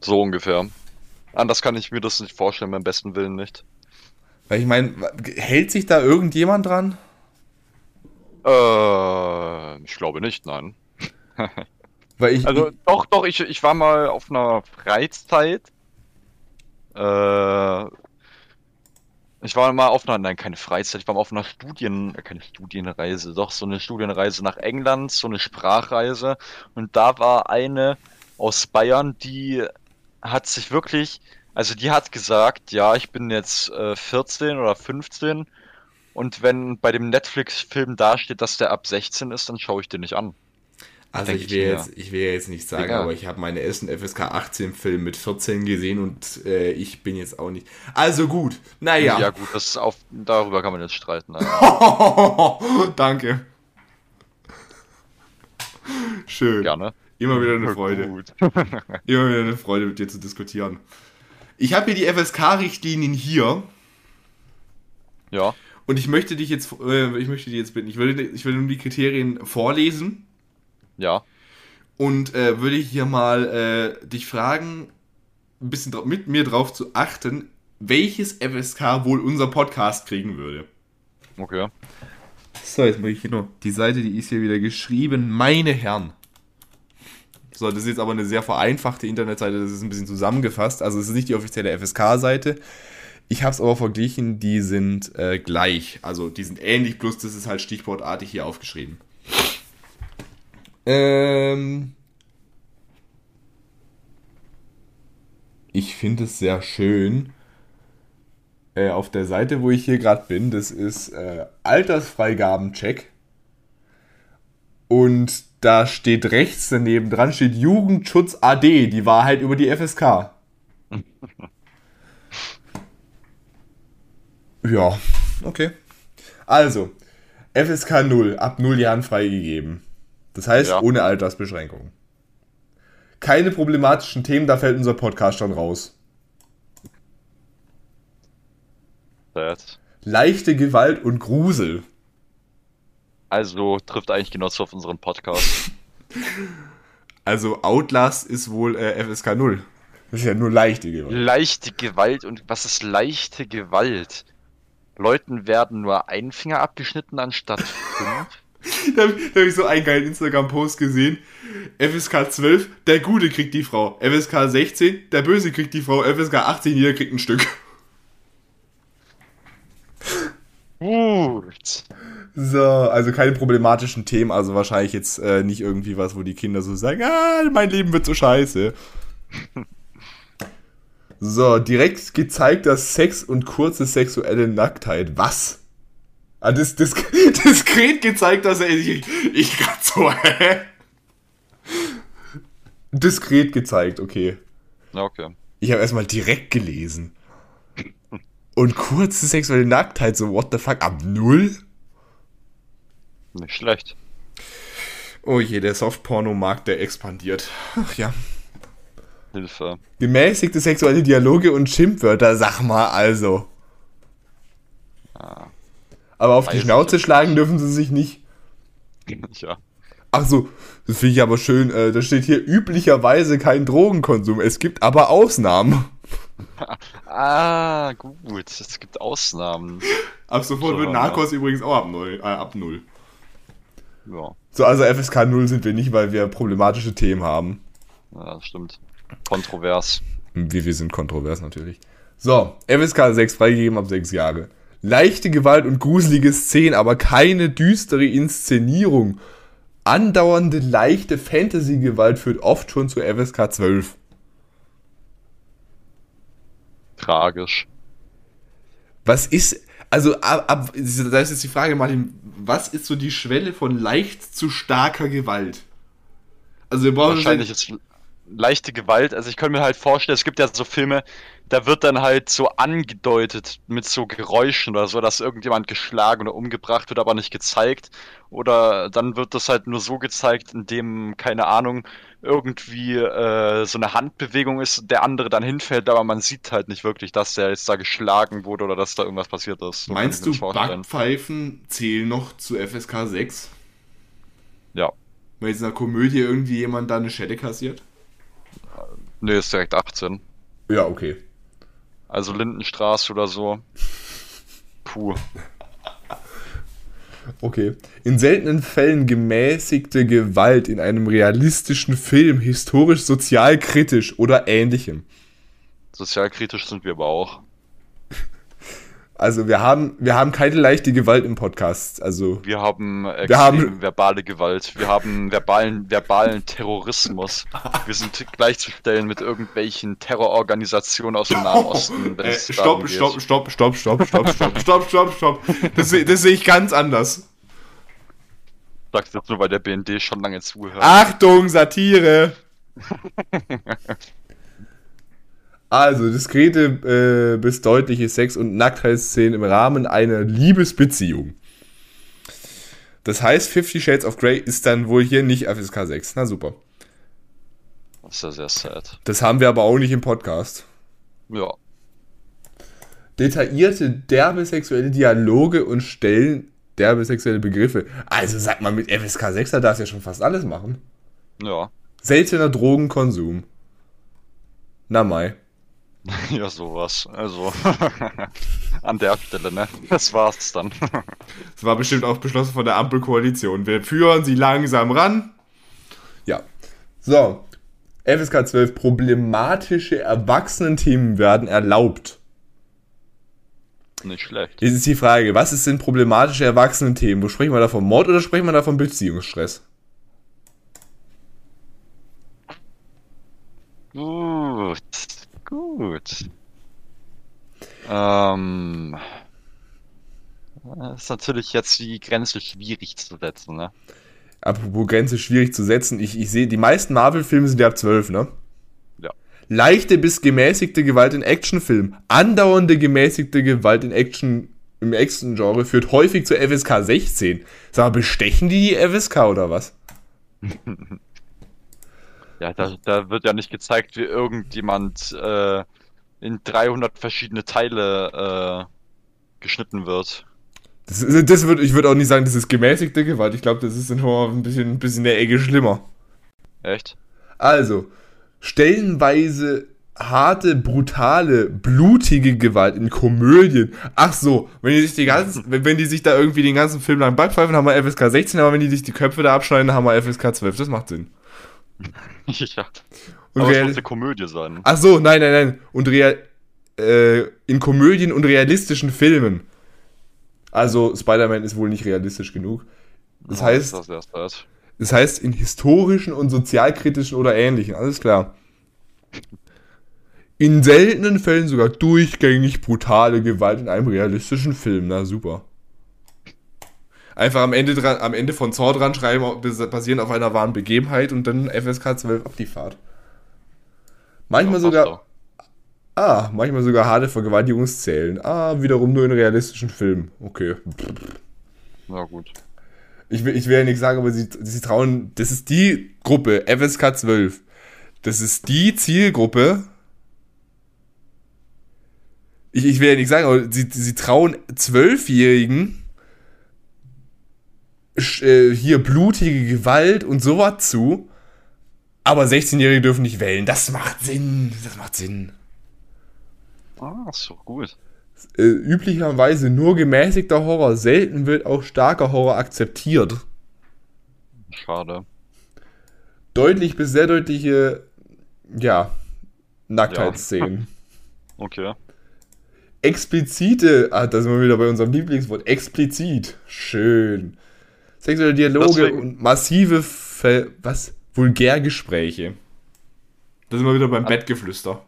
So ungefähr. Anders kann ich mir das nicht vorstellen, beim besten Willen nicht. Weil ich meine, hält sich da irgendjemand dran? Äh, ich glaube nicht, nein. *laughs* Weil ich, also doch, doch, ich, ich war mal auf einer Freizeit. Äh, ich war mal auf einer, nein, keine Freizeit, ich war mal auf einer Studien, äh, keine Studienreise, doch so eine Studienreise nach England, so eine Sprachreise. Und da war eine aus Bayern, die hat sich wirklich, also die hat gesagt, ja, ich bin jetzt äh, 14 oder 15 und wenn bei dem Netflix-Film dasteht, dass der ab 16 ist, dann schaue ich den nicht an. Also ich will, ich jetzt, ich will jetzt nicht sagen, Egal. aber ich habe meine ersten FSK 18 Film mit 14 gesehen und äh, ich bin jetzt auch nicht. Also gut, naja. Ja gut, das auf, darüber kann man jetzt streiten. *laughs* Danke. Schön. Gerne. Immer wieder eine Freude. *laughs* Immer wieder eine Freude, mit dir zu diskutieren. Ich habe hier die FSK-Richtlinien hier. Ja. Und ich möchte dich jetzt, äh, ich möchte dich jetzt bitten, ich will, ich will nur die Kriterien vorlesen. Ja. Und äh, würde hier mal äh, dich fragen, ein bisschen mit mir drauf zu achten, welches FSK wohl unser Podcast kriegen würde. Okay. So, jetzt muss ich hier noch. Die Seite, die ist hier wieder geschrieben, meine Herren. So, das ist jetzt aber eine sehr vereinfachte Internetseite, das ist ein bisschen zusammengefasst. Also es ist nicht die offizielle FSK-Seite. Ich habe es aber verglichen, die sind äh, gleich. Also die sind ähnlich, plus das ist halt stichwortartig hier aufgeschrieben. Ähm ich finde es sehr schön. Äh, auf der Seite, wo ich hier gerade bin, das ist äh, Altersfreigabencheck. Und da steht rechts daneben dran steht Jugendschutz AD, die Wahrheit über die FSK. *laughs* ja, okay. Also, FSK 0, ab 0 Jahren freigegeben. Das heißt, Ja. ohne Altersbeschränkung. Keine problematischen Themen, da fällt unser Podcast schon raus. Sad. Leichte Gewalt und Grusel. Also trifft eigentlich genau so auf unseren Podcast. *laughs* Also Outlast ist wohl äh, FSK 0. Das ist ja nur leichte Gewalt. leichte Gewalt und was ist leichte Gewalt? Leuten werden nur ein Finger abgeschnitten anstatt fünf. *laughs* Da habe hab ich so einen geilen Instagram-Post gesehen. FSK 12, der Gute kriegt die Frau. FSK 16, der Böse kriegt die Frau. FSK 18, jeder kriegt ein Stück. Gut. So, also keine problematischen Themen, also wahrscheinlich jetzt äh, nicht irgendwie was, wo die Kinder so sagen, ah, mein Leben wird so scheiße. *laughs* So, direkt gezeigter Sex und kurze sexuelle Nacktheit. Was? Ah, das, das, *laughs* diskret gezeigt, dass er ich, ich grad so, *laughs* hä? Diskret gezeigt, okay. Ja, okay. Ich habe erstmal direkt gelesen. Und kurze sexuelle Nacktheit, so what the fuck, ab null? Nicht schlecht. Oh je, der Softporno-Markt, der expandiert. Ach ja. Hilfe. Gemäßigte sexuelle Dialoge und Schimpfwörter, sag mal also. Ah, Aber auf die Schnauze ich. schlagen dürfen sie sich nicht. *laughs* ja. Ach so, das finde ich aber schön. Äh, da steht hier üblicherweise kein Drogenkonsum. Es gibt aber Ausnahmen. *laughs* Ah, gut. Es gibt Ausnahmen. Ab sofort So, wird ja. Narcos übrigens auch ab null. Äh, ab null. Ja, So, also FSK 0 sind wir nicht, weil wir problematische Themen haben. ja das stimmt. Kontrovers. Wir, wir sind kontrovers natürlich. So, FSK 6 freigegeben ab 6 Jahre. Leichte Gewalt und gruselige Szenen, aber keine düstere Inszenierung. Andauernde leichte Fantasy-Gewalt führt oft schon zu FSK 12. Tragisch. Was ist, also ab, ab, da ist jetzt die Frage, Martin, was ist so die Schwelle von leicht zu starker Gewalt? Also wir brauchen Wahrscheinlich ist leichte Gewalt. Also ich könnte mir halt vorstellen, es gibt ja so Filme, da wird dann halt so angedeutet mit so Geräuschen oder so, dass irgendjemand geschlagen oder umgebracht wird, aber nicht gezeigt. Oder dann wird das halt nur so gezeigt, indem, keine Ahnung, irgendwie äh, so eine Handbewegung ist, der andere dann hinfällt, aber man sieht halt nicht wirklich, dass der jetzt da geschlagen wurde oder dass da irgendwas passiert ist. So Meinst du. Backpfeifen zählen noch zu FSK 6? Ja. Weil in einer Komödie irgendwie jemand da eine Schelle kassiert? Nee, ist direkt 18. Ja, okay. Also Lindenstraße oder so. Puh. Okay. In seltenen Fällen gemäßigte Gewalt in einem realistischen Film, historisch sozialkritisch oder ähnlichem. Sozialkritisch sind wir aber auch. Also wir haben, wir haben keine leichte Gewalt im Podcast. Also Wir haben extrem Wir haben- verbale Gewalt. Wir haben verbalen, verbalen Terrorismus. Wir sind gleichzustellen mit irgendwelchen Terrororganisationen aus dem Nahen Osten. äh, stopp, stopp, stopp, stopp, stopp, *laughs* stopp, stopp, stopp, stopp, stopp. Das, das sehe ich ganz anders. Sagst du jetzt nur, weil der BND schon lange zuhört. Achtung, Satire! *laughs* Also, diskrete äh, bis deutliche Sex- und Nacktheitsszenen im Rahmen einer Liebesbeziehung. Das heißt, Fifty Shades of Grey ist dann wohl hier nicht FSK 6. Na super. Das ist ja sehr sad. Das haben wir aber auch nicht im Podcast. Ja. Detaillierte, derbe sexuelle Dialoge und Stellen derbe sexuelle Begriffe. Also sag mal, mit FSK 6 da darfst du ja schon fast alles machen. Ja. Seltener Drogenkonsum. Na mai. *laughs* Ja, sowas. Also. *laughs* An der Stelle, ne? Das war's dann. *laughs* Das war bestimmt auch beschlossen von der Ampelkoalition. Wir führen sie langsam ran. Ja. So. FSK 12. Problematische Erwachsenenthemen werden erlaubt. Nicht schlecht. Jetzt ist die Frage, was ist denn problematische Erwachsenenthemen? Wo sprechen wir da von Mord oder sprechen wir da von Beziehungsstress? Gut. Gut. Ähm. Das ist natürlich jetzt die Grenze schwierig zu setzen, ne? Apropos Grenze schwierig zu setzen. Ich, ich sehe, die meisten Marvel-Filme sind ja ab 12, ne? Ja. leichte bis gemäßigte Gewalt in Actionfilmen, andauernde gemäßigte Gewalt in Action im Action-Genre führt häufig zur FSK 16. Sag mal, bestechen die die FSK oder was? *laughs* Ja, da, da wird ja nicht gezeigt, wie irgendjemand äh, in 300 verschiedene Teile äh, geschnitten wird. Das, das wird, ich würde auch nicht sagen, das ist gemäßigte Gewalt. Ich glaube, das ist nur ein bisschen, ein bisschen in der Ecke schlimmer. Echt? Also, stellenweise harte, brutale, blutige Gewalt in Komödien. Ach so, wenn die sich die ganzen, *laughs* wenn die sich da irgendwie den ganzen Film lang backpfeifen, haben wir FSK 16, aber wenn die sich die Köpfe da abschneiden, haben wir FSK 12. Das macht Sinn. *laughs* ja. Und Aber es muss eine Komödie sein. Ach so, nein, nein, nein. Und real, äh, in Komödien und realistischen Filmen. Also, Spider-Man ist wohl nicht realistisch genug. Das Ja, heißt, Das halt. das heißt in historischen und sozialkritischen oder ähnlichen, alles klar. In seltenen Fällen sogar durchgängig brutale Gewalt in einem realistischen Film. Na super. Einfach am Ende, dran, am Ende von Zor dran schreiben, bas- basierend auf einer wahren Begebenheit und dann FSK 12 ab die Fahrt. Manchmal Ja, sogar, ah, manchmal sogar harte Vergewaltigungszählen. Ah, wiederum nur in realistischen Filmen. Okay. Na gut. Ich will, ich will ja nichts sagen, aber sie, sie trauen, das ist die Gruppe, FSK 12. Das ist die Zielgruppe. Ich, ich will ja nichts sagen, aber sie, sie trauen Zwölfjährigen äh, hier blutige Gewalt und sowas zu. Aber 16-Jährige dürfen nicht wählen. Das macht Sinn. Das macht Sinn. Ah, ist doch gut. Äh, üblicherweise nur gemäßigter Horror. Selten wird auch starker Horror akzeptiert. Schade. deutlich bis sehr deutliche, ja, Nacktheitsszenen. *laughs* Okay. Explizite, ah, da sind wir wieder bei unserem Lieblingswort, explizit. Schön. Sexuelle Dialoge Deswegen- und massive, Ver was? Vulgärgespräche. Da sind wir wieder beim Ah. Bettgeflüster.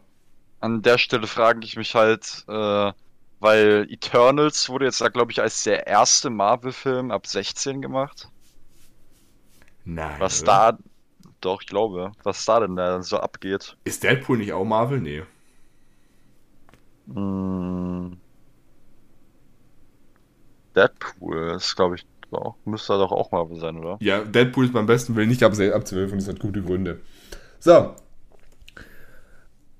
An der Stelle frage ich mich halt, äh, weil Eternals wurde jetzt da, glaube ich, als der erste Marvel-Film ab 16 gemacht. Nein. Was oder? da, doch, ich glaube, was da denn da so abgeht. Ist Deadpool nicht auch Marvel? Nee. Hm. Deadpool ist, glaube ich, auch, müsste doch auch Marvel sein, oder? Ja, Deadpool ist beim besten Willen nicht ab, ab 12 und das hat gute Gründe. So.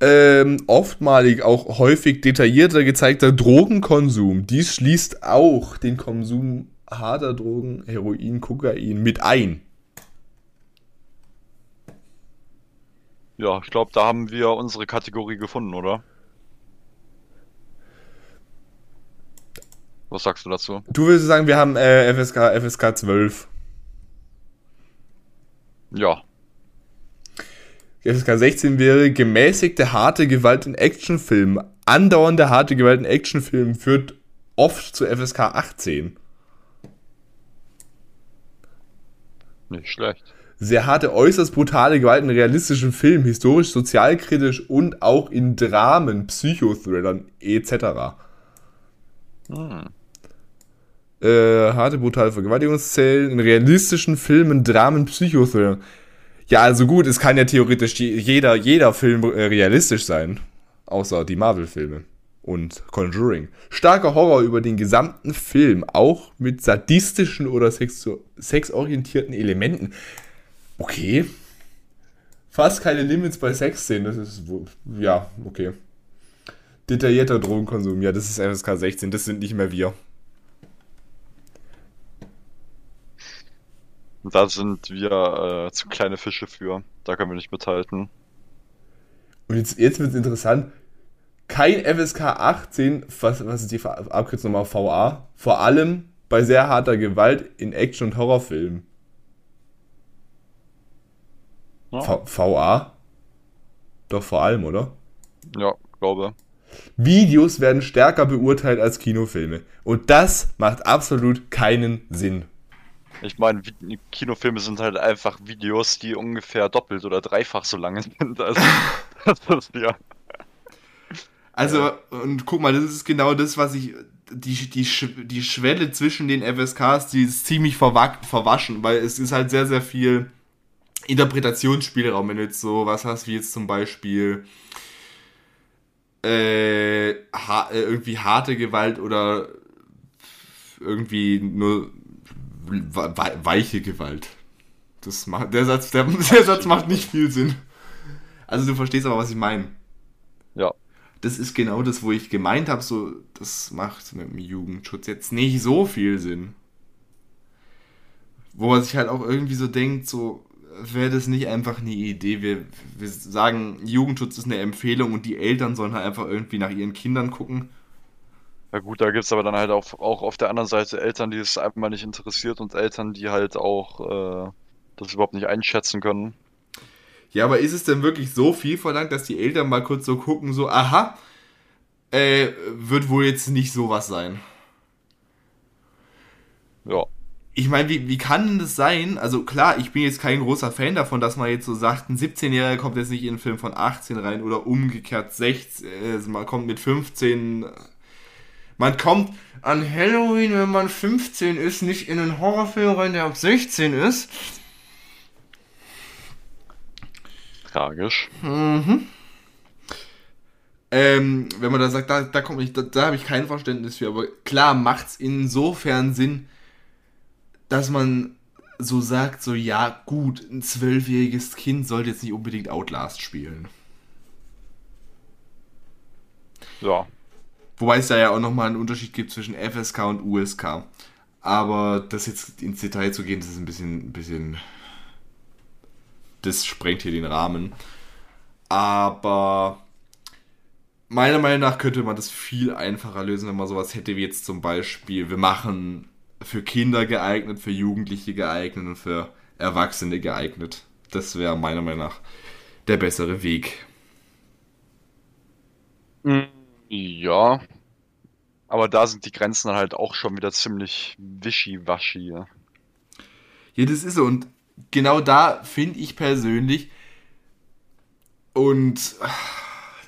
Ähm, oftmalig auch häufig detaillierter gezeigter Drogenkonsum. Dies schließt auch den Konsum harter Drogen, Heroin, Kokain mit ein. Ja, ich glaube, da haben wir unsere Kategorie gefunden, oder? Was sagst du dazu? Du würdest sagen, wir haben äh, FSK, FSK 12. Ja, FSK 16 wäre gemäßigte harte Gewalt in Actionfilmen. Andauernde harte Gewalt in Actionfilmen führt oft zu FSK 18. nicht schlecht. sehr harte, äußerst brutale Gewalt in realistischen Filmen, historisch, sozialkritisch und auch in Dramen, Psychothrillern etc. Hm. Äh, harte, brutale Vergewaltigungszellen in realistischen Filmen, Dramen, Psychothrillern. Ja, also gut, es kann ja theoretisch je- jeder, jeder Film äh, realistisch sein. Außer die Marvel-Filme. Und Conjuring. Starker Horror über den gesamten Film, auch mit sadistischen oder sexorientierten Elementen. Okay. Fast keine Limits bei Sexszenen, das ist, ja, okay. Detaillierter Drogenkonsum, ja, das ist FSK 16, das sind nicht mehr wir. Und Da sind wir äh, zu kleine Fische für. Da können wir nicht mithalten. Und jetzt, jetzt wird es interessant. Kein FSK 18, was, was ist die Abkürzung nochmal? VA. Vor allem bei sehr harter Gewalt in Action- und Horrorfilmen. Ja, VA? Doch vor allem, oder? ja glaube. Videos werden stärker beurteilt als Kinofilme. Und das macht absolut keinen Sinn. Ich meine, Kinofilme sind halt einfach Videos, die ungefähr doppelt oder dreifach so lange sind. *laughs* Also, das ist ja. Also, und guck mal, das ist genau das, was ich. Die, die, die Schwelle zwischen den FSKs, die ist ziemlich verwa verwaschen, weil es ist halt sehr, sehr viel Interpretationsspielraum, wenn du jetzt so was hast, wie jetzt zum Beispiel äh, ha äh, irgendwie harte Gewalt oder irgendwie nur weiche Gewalt. Das macht, der, Satz, der, *laughs* der Satz macht nicht viel Sinn. Also du verstehst aber, was ich meine. Ja. Das ist genau das, wo ich gemeint habe, so, das macht mit dem Jugendschutz jetzt nicht so viel Sinn. Wo man sich halt auch irgendwie so denkt, so, wäre das nicht einfach eine Idee? Wir, wir sagen, Jugendschutz ist eine Empfehlung und die Eltern sollen halt einfach irgendwie nach ihren Kindern gucken. Ja gut, da gibt es aber dann halt auch, auch auf der anderen Seite Eltern, die es einfach mal nicht interessiert und Eltern, die halt auch äh, das überhaupt nicht einschätzen können. Ja, aber ist es denn wirklich so viel verlangt, dass die Eltern mal kurz so gucken, so, aha, äh, wird wohl jetzt nicht sowas sein? Ja. Ich meine, wie, wie kann denn das sein? Also klar, ich bin jetzt kein großer Fan davon, dass man jetzt so sagt, ein 17-Jähriger kommt jetzt nicht in einen Film von 18 rein oder umgekehrt 16, äh, man kommt mit 15. Man kommt an Halloween, wenn man 15 ist, nicht in einen Horrorfilm rein, der ab 16 ist. tragisch. Mhm. Ähm, wenn man da sagt, da, da kommt nicht, da, da habe ich kein Verständnis für, aber klar macht es insofern Sinn, dass man so sagt, so ja, gut, ein zwölfjähriges Kind sollte jetzt nicht unbedingt Outlast spielen. Ja. Wobei es da ja auch nochmal einen Unterschied gibt zwischen FSK und USK. Aber das jetzt ins Detail zu gehen, das ist ein bisschen, ein bisschen das sprengt hier den Rahmen. Aber meiner Meinung nach könnte man das viel einfacher lösen, wenn man sowas hätte wie jetzt zum Beispiel, wir machen für Kinder geeignet, für Jugendliche geeignet und für Erwachsene geeignet. Das wäre meiner Meinung nach der bessere Weg. Hm, ja, aber da sind die Grenzen halt auch schon wieder ziemlich wischiwaschi. Ja, ja das ist so. Und genau da finde ich persönlich, und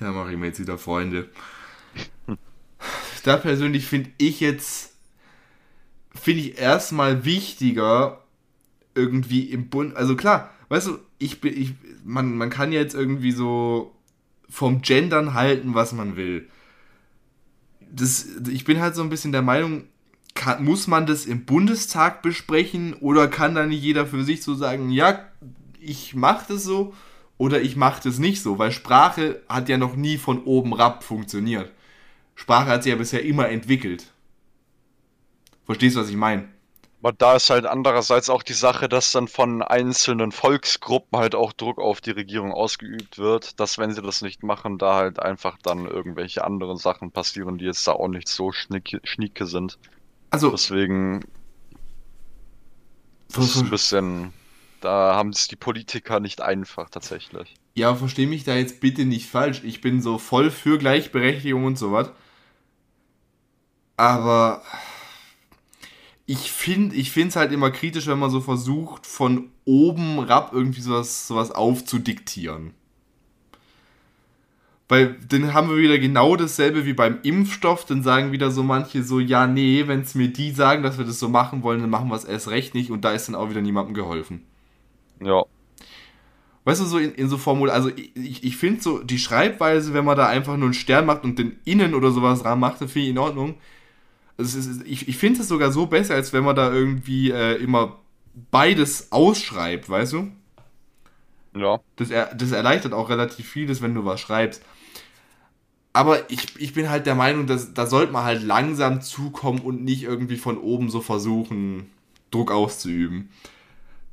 da mache ich mir jetzt wieder Freunde. Da persönlich finde ich jetzt, finde ich erstmal wichtiger, irgendwie im Bund, also klar, weißt du, ich bin, ich, man, man kann jetzt irgendwie so vom Gendern halten, was man will. Das, ich bin halt so ein bisschen der Meinung, kann, muss man das im Bundestag besprechen oder kann da nicht jeder für sich so sagen, ja, ich mache das so oder ich mache das nicht so, weil Sprache hat ja noch nie von oben rab funktioniert. Sprache hat sich ja bisher immer entwickelt. Verstehst du, was ich meine? Aber da ist halt andererseits auch die Sache, dass dann von einzelnen Volksgruppen halt auch Druck auf die Regierung ausgeübt wird, dass wenn sie das nicht machen, da halt einfach dann irgendwelche anderen Sachen passieren, die jetzt da auch nicht so schnieke, schnieke sind. Also. Deswegen. Das ist ein bisschen. Da haben es die Politiker nicht einfach tatsächlich. Ja, versteh mich da jetzt bitte nicht falsch. Ich bin so voll für Gleichberechtigung und sowas. Aber ich finde ich es halt immer kritisch, wenn man so versucht, von oben rab irgendwie sowas, sowas aufzudiktieren. Weil dann haben wir wieder genau dasselbe wie beim Impfstoff. Dann sagen wieder so manche so, ja, nee, wenn es mir die sagen, dass wir das so machen wollen, dann machen wir es erst recht nicht. Und da ist dann auch wieder niemandem geholfen. Ja. Weißt du, so in, in so Formul, also ich, ich finde so die Schreibweise, wenn man da einfach nur einen Stern macht und den Innen oder sowas dran macht, finde ich in Ordnung. Ist, ich ich finde es sogar so besser, als wenn man da irgendwie äh, immer beides ausschreibt, weißt du? Ja. Das, er, das erleichtert auch relativ vieles, wenn du was schreibst. Aber ich, ich bin halt der Meinung, dass da sollte man halt langsam zukommen und nicht irgendwie von oben so versuchen, Druck auszuüben.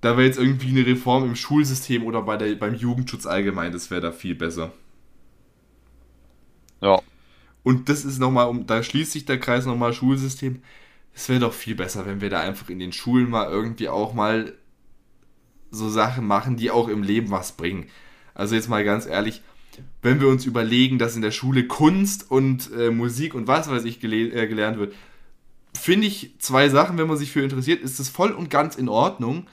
Da wäre jetzt irgendwie eine Reform im Schulsystem oder bei der, beim Jugendschutz allgemein, das wäre da viel besser. Ja. Und das ist nochmal, um, da schließt sich der Kreis nochmal Schulsystem. Es wäre doch viel besser, wenn wir da einfach in den Schulen mal irgendwie auch mal so Sachen machen, die auch im Leben was bringen. Also jetzt mal ganz ehrlich, wenn wir uns überlegen, dass in der Schule Kunst und äh, Musik und was weiß ich gele äh, gelernt wird, finde ich zwei Sachen, wenn man sich für interessiert, ist es voll und ganz in Ordnung.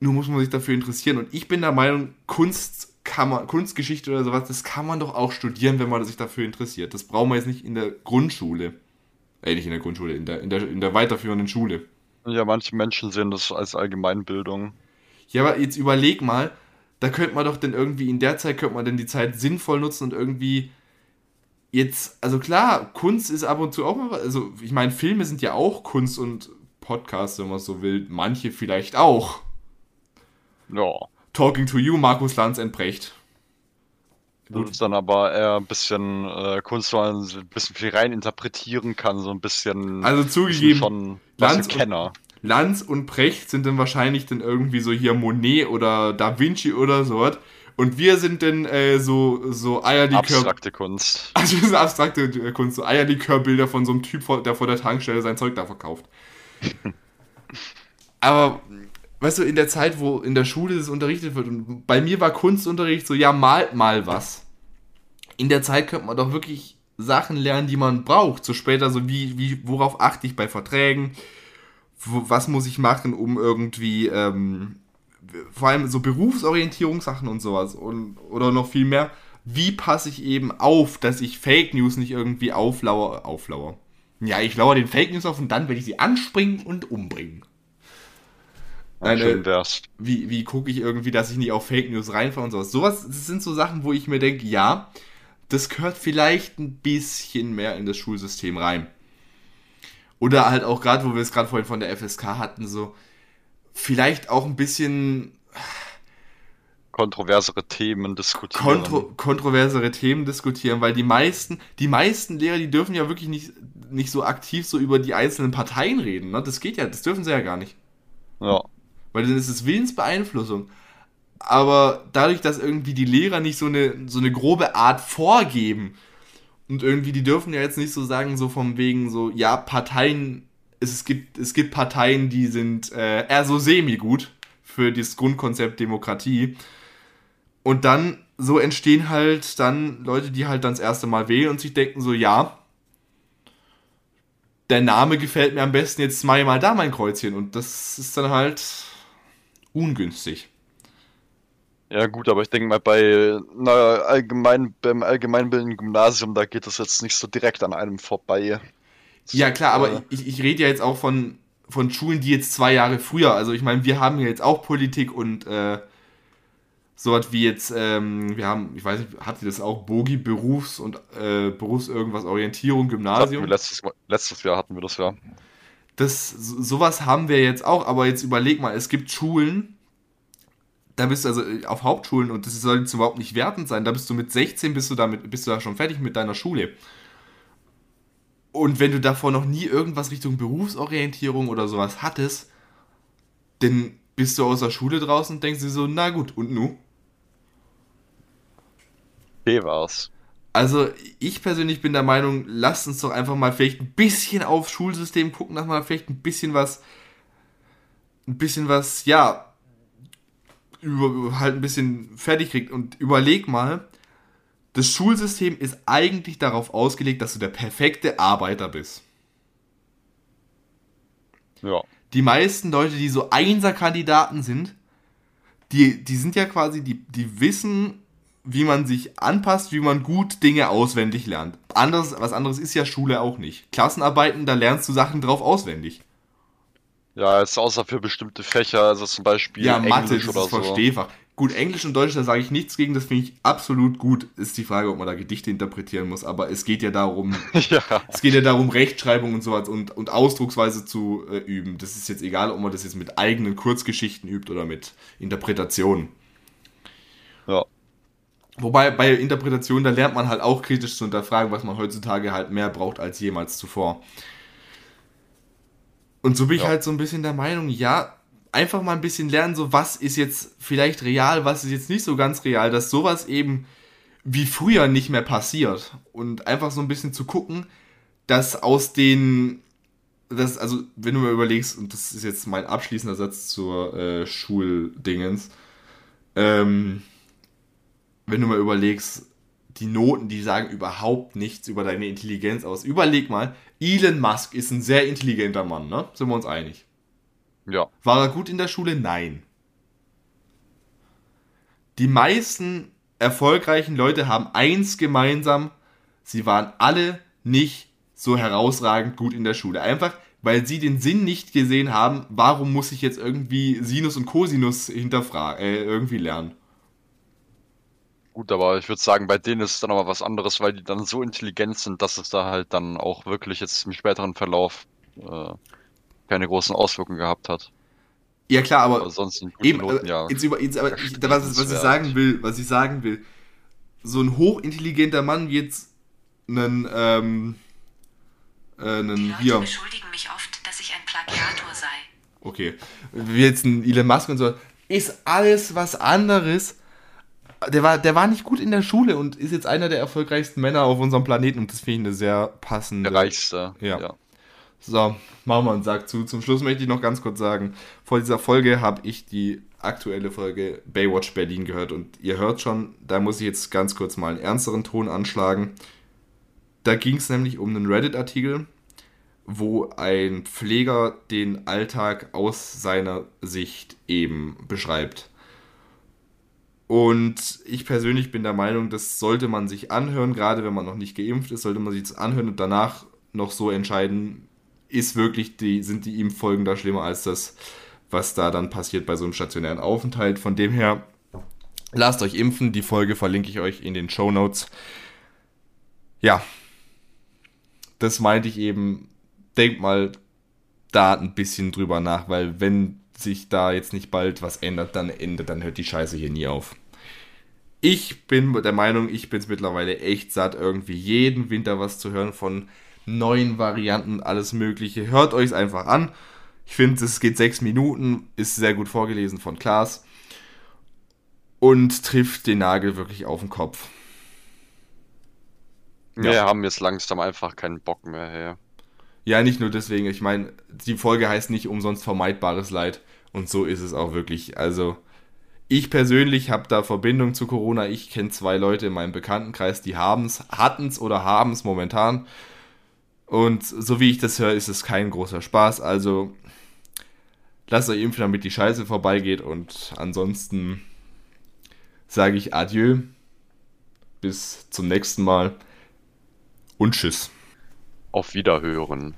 Nur muss man sich dafür interessieren. Und ich bin der Meinung, Kunst kann man, Kunstgeschichte oder sowas, das kann man doch auch studieren, wenn man sich dafür interessiert. Das brauchen wir jetzt nicht in der Grundschule. Äh, nicht in der Grundschule, in der, in der, in der weiterführenden Schule. Ja, manche Menschen sehen das als Allgemeinbildung. Ja, aber jetzt überleg mal, da könnte man doch dann irgendwie, in der Zeit könnte man dann die Zeit sinnvoll nutzen und irgendwie jetzt, also klar, Kunst ist ab und zu auch mal, also ich meine, Filme sind ja auch Kunst und Podcasts, wenn man so will, manche vielleicht auch. Ja. Talking to You, Markus Lanz entbrecht. Gut. Das dann aber eher ein bisschen äh, Kunst, wo man ein bisschen viel rein interpretieren kann, so ein bisschen. Also zugegeben, schon Lanz Kenner. Und, Lanz und Precht sind dann wahrscheinlich dann irgendwie so hier Monet oder Da Vinci oder sowas. Und wir sind dann äh, so, so Eierlikör. Abstrakte Kunst. *laughs* Also wir sind abstrakte äh, Kunst, so Eierlikörbilder von so einem Typ, der vor der Tankstelle sein Zeug da verkauft. *laughs* Aber weißt du, in der Zeit, wo in der Schule das unterrichtet wird, und bei mir war Kunstunterricht so, ja, malt mal was. In der Zeit könnte man doch wirklich Sachen lernen, die man braucht. So später, so wie, wie worauf achte ich bei Verträgen? Was muss ich machen, um irgendwie, ähm, vor allem so Berufsorientierungssachen und sowas und, oder noch viel mehr. Wie passe ich eben auf, dass ich Fake News nicht irgendwie auflauer, auflauer. Ja, ich lauere den Fake News auf und dann werde ich sie anspringen und umbringen. Eine, wie, wie gucke ich irgendwie, dass ich nicht auf Fake News reinfahre und sowas. Sowas das sind so Sachen, wo ich mir denke, ja, das gehört vielleicht ein bisschen mehr in das Schulsystem rein. Oder halt auch gerade, wo wir es gerade vorhin von der FSK hatten, so vielleicht auch ein bisschen kontroversere Themen diskutieren. Kontro kontroversere Themen diskutieren, weil die meisten, die meisten Lehrer, die dürfen ja wirklich nicht, nicht so aktiv so über die einzelnen Parteien reden. Ne? Das geht ja, das dürfen sie ja gar nicht. Ja. Weil dann ist es Willensbeeinflussung. Aber dadurch, dass irgendwie die Lehrer nicht so eine, so eine grobe Art vorgeben und irgendwie, die dürfen ja jetzt nicht so sagen, so vom wegen so, ja, Parteien, es gibt, es gibt Parteien, die sind äh, eher so semi-gut für das Grundkonzept Demokratie. Und dann so entstehen halt dann Leute, die halt dann das erste Mal wählen und sich denken so, ja, der Name gefällt mir am besten, jetzt mache mal da mein Kreuzchen. Und das ist dann halt ungünstig. Ja gut, aber ich denke mal bei einer allgemein, beim allgemeinbildenden Gymnasium, da geht das jetzt nicht so direkt an einem vorbei. Ja klar, aber äh, ich, ich rede ja jetzt auch von, von Schulen, die jetzt zwei Jahre früher, also ich meine, wir haben ja jetzt auch Politik und äh, so was wie jetzt, ähm, wir haben, ich weiß nicht, habt ihr das auch, Bogi, Berufs- und äh, Berufs- irgendwas, Orientierung, Gymnasium? Letztes, letztes Jahr hatten wir das ja. Das, sowas haben wir jetzt auch, aber jetzt überleg mal, es gibt Schulen, da bist du also äh, auf Hauptschulen und das soll jetzt überhaupt nicht wertend sein, da bist du mit 16 bist du damit, bist du da schon fertig mit deiner Schule. Und wenn du davor noch nie irgendwas Richtung Berufsorientierung oder sowas hattest, dann bist du aus der Schule draußen und denkst dir so, na gut, und nu? Okay, war's. Also, ich persönlich bin der Meinung, lasst uns doch einfach mal vielleicht ein bisschen aufs Schulsystem gucken, dass man vielleicht ein bisschen was, ein bisschen was, ja, über, halt ein bisschen fertig kriegt. Und überleg mal, das Schulsystem ist eigentlich darauf ausgelegt, dass du der perfekte Arbeiter bist. Ja. Die meisten Leute, die so Einser-Kandidaten sind, die, die sind ja quasi, die, die wissen, wie man sich anpasst, wie man gut Dinge auswendig lernt. Anderes, was anderes ist ja Schule auch nicht. Klassenarbeiten, da lernst du Sachen drauf auswendig. Ja, ist außer für bestimmte Fächer, also zum Beispiel ja, Mathe, Englisch oder so. Verstehfach. Gut, Englisch und Deutsch, da sage ich nichts gegen, das finde ich absolut gut. Ist die Frage, ob man da Gedichte interpretieren muss, aber es geht ja darum, *laughs* ja. es geht ja darum, Rechtschreibung und sowas und, und Ausdrucksweise zu äh, üben. Das ist jetzt egal, ob man das jetzt mit eigenen Kurzgeschichten übt oder mit Interpretationen. Ja. Wobei bei Interpretation, da lernt man halt auch kritisch zu hinterfragen, was man heutzutage halt mehr braucht als jemals zuvor. Und so bin ja. ich halt so ein bisschen der Meinung, ja, einfach mal ein bisschen lernen, so was ist jetzt vielleicht real, was ist jetzt nicht so ganz real, dass sowas eben wie früher nicht mehr passiert. Und einfach so ein bisschen zu gucken, dass aus den, das, also wenn du mal überlegst, und das ist jetzt mein abschließender Satz zur äh, Schuldingens, ähm, wenn du mal überlegst, die Noten, die sagen überhaupt nichts über deine Intelligenz aus. Überleg mal, Elon Musk ist ein sehr intelligenter Mann, ne? Sind wir uns einig? Ja. War er gut in der Schule? Nein. Die meisten erfolgreichen Leute haben eins gemeinsam, sie waren alle nicht so herausragend gut in der Schule. Einfach weil sie den Sinn nicht gesehen haben, warum muss ich jetzt irgendwie Sinus und Cosinus hinterfragen, äh, irgendwie lernen. Gut, aber ich würde sagen, bei denen ist es dann aber was anderes, weil die dann so intelligent sind, dass es da halt dann auch wirklich jetzt im späteren Verlauf äh, keine großen Auswirkungen gehabt hat. Ja klar, aber, aber sonst sind eben, Noten, ja jetzt über, jetzt, aber ich, was, was ich sagen will, was ich sagen will, so ein hochintelligenter Mann wie jetzt einen, ähm, äh, einen Die Leute hier. beschuldigen mich oft, dass ich ein Plagiator sei. Okay, wie jetzt ein Elon Musk und so, ist alles was anderes. Der war, der war nicht gut in der Schule und ist jetzt einer der erfolgreichsten Männer auf unserem Planeten und das finde ich eine sehr passende. Der reichste. Ja. ja. So, machen wir einen Sack zu. Zum Schluss möchte ich noch ganz kurz sagen, vor dieser Folge habe ich die aktuelle Folge Baywatch Berlin gehört und ihr hört schon, da muss ich jetzt ganz kurz mal einen ernsteren Ton anschlagen. Da ging es nämlich um einen Reddit-Artikel, wo ein Pfleger den Alltag aus seiner Sicht eben beschreibt. Und ich persönlich bin der Meinung, das sollte man sich anhören, gerade wenn man noch nicht geimpft ist, sollte man sich das anhören und danach noch so entscheiden, ist wirklich die, sind die Impffolgen da schlimmer als das, was da dann passiert bei so einem stationären Aufenthalt. Von dem her, lasst euch impfen. Die Folge verlinke ich euch in den Show Notes. Ja, das meinte ich eben. Denkt mal da ein bisschen drüber nach, weil wenn sich da jetzt nicht bald was ändert, dann endet, dann hört die Scheiße hier nie auf. Ich bin der Meinung, ich bin es mittlerweile echt satt, irgendwie jeden Winter was zu hören von neuen Varianten, alles Mögliche. Hört euch es einfach an. Ich finde, es geht sechs Minuten, ist sehr gut vorgelesen von Klaas und trifft den Nagel wirklich auf den Kopf. Wir ja. haben jetzt langsam einfach keinen Bock mehr her. Ja, nicht nur deswegen. Ich meine, die Folge heißt nicht umsonst vermeidbares Leid. Und so ist es auch wirklich. Also, ich persönlich habe da Verbindung zu Corona. Ich kenne zwei Leute in meinem Bekanntenkreis, die haben es, hatten es oder haben es momentan. Und so wie ich das höre, ist es kein großer Spaß. Also lasst euch impfen, damit die Scheiße vorbeigeht. Und ansonsten sage ich Adieu. Bis zum nächsten Mal. Und Tschüss. Auf Wiederhören.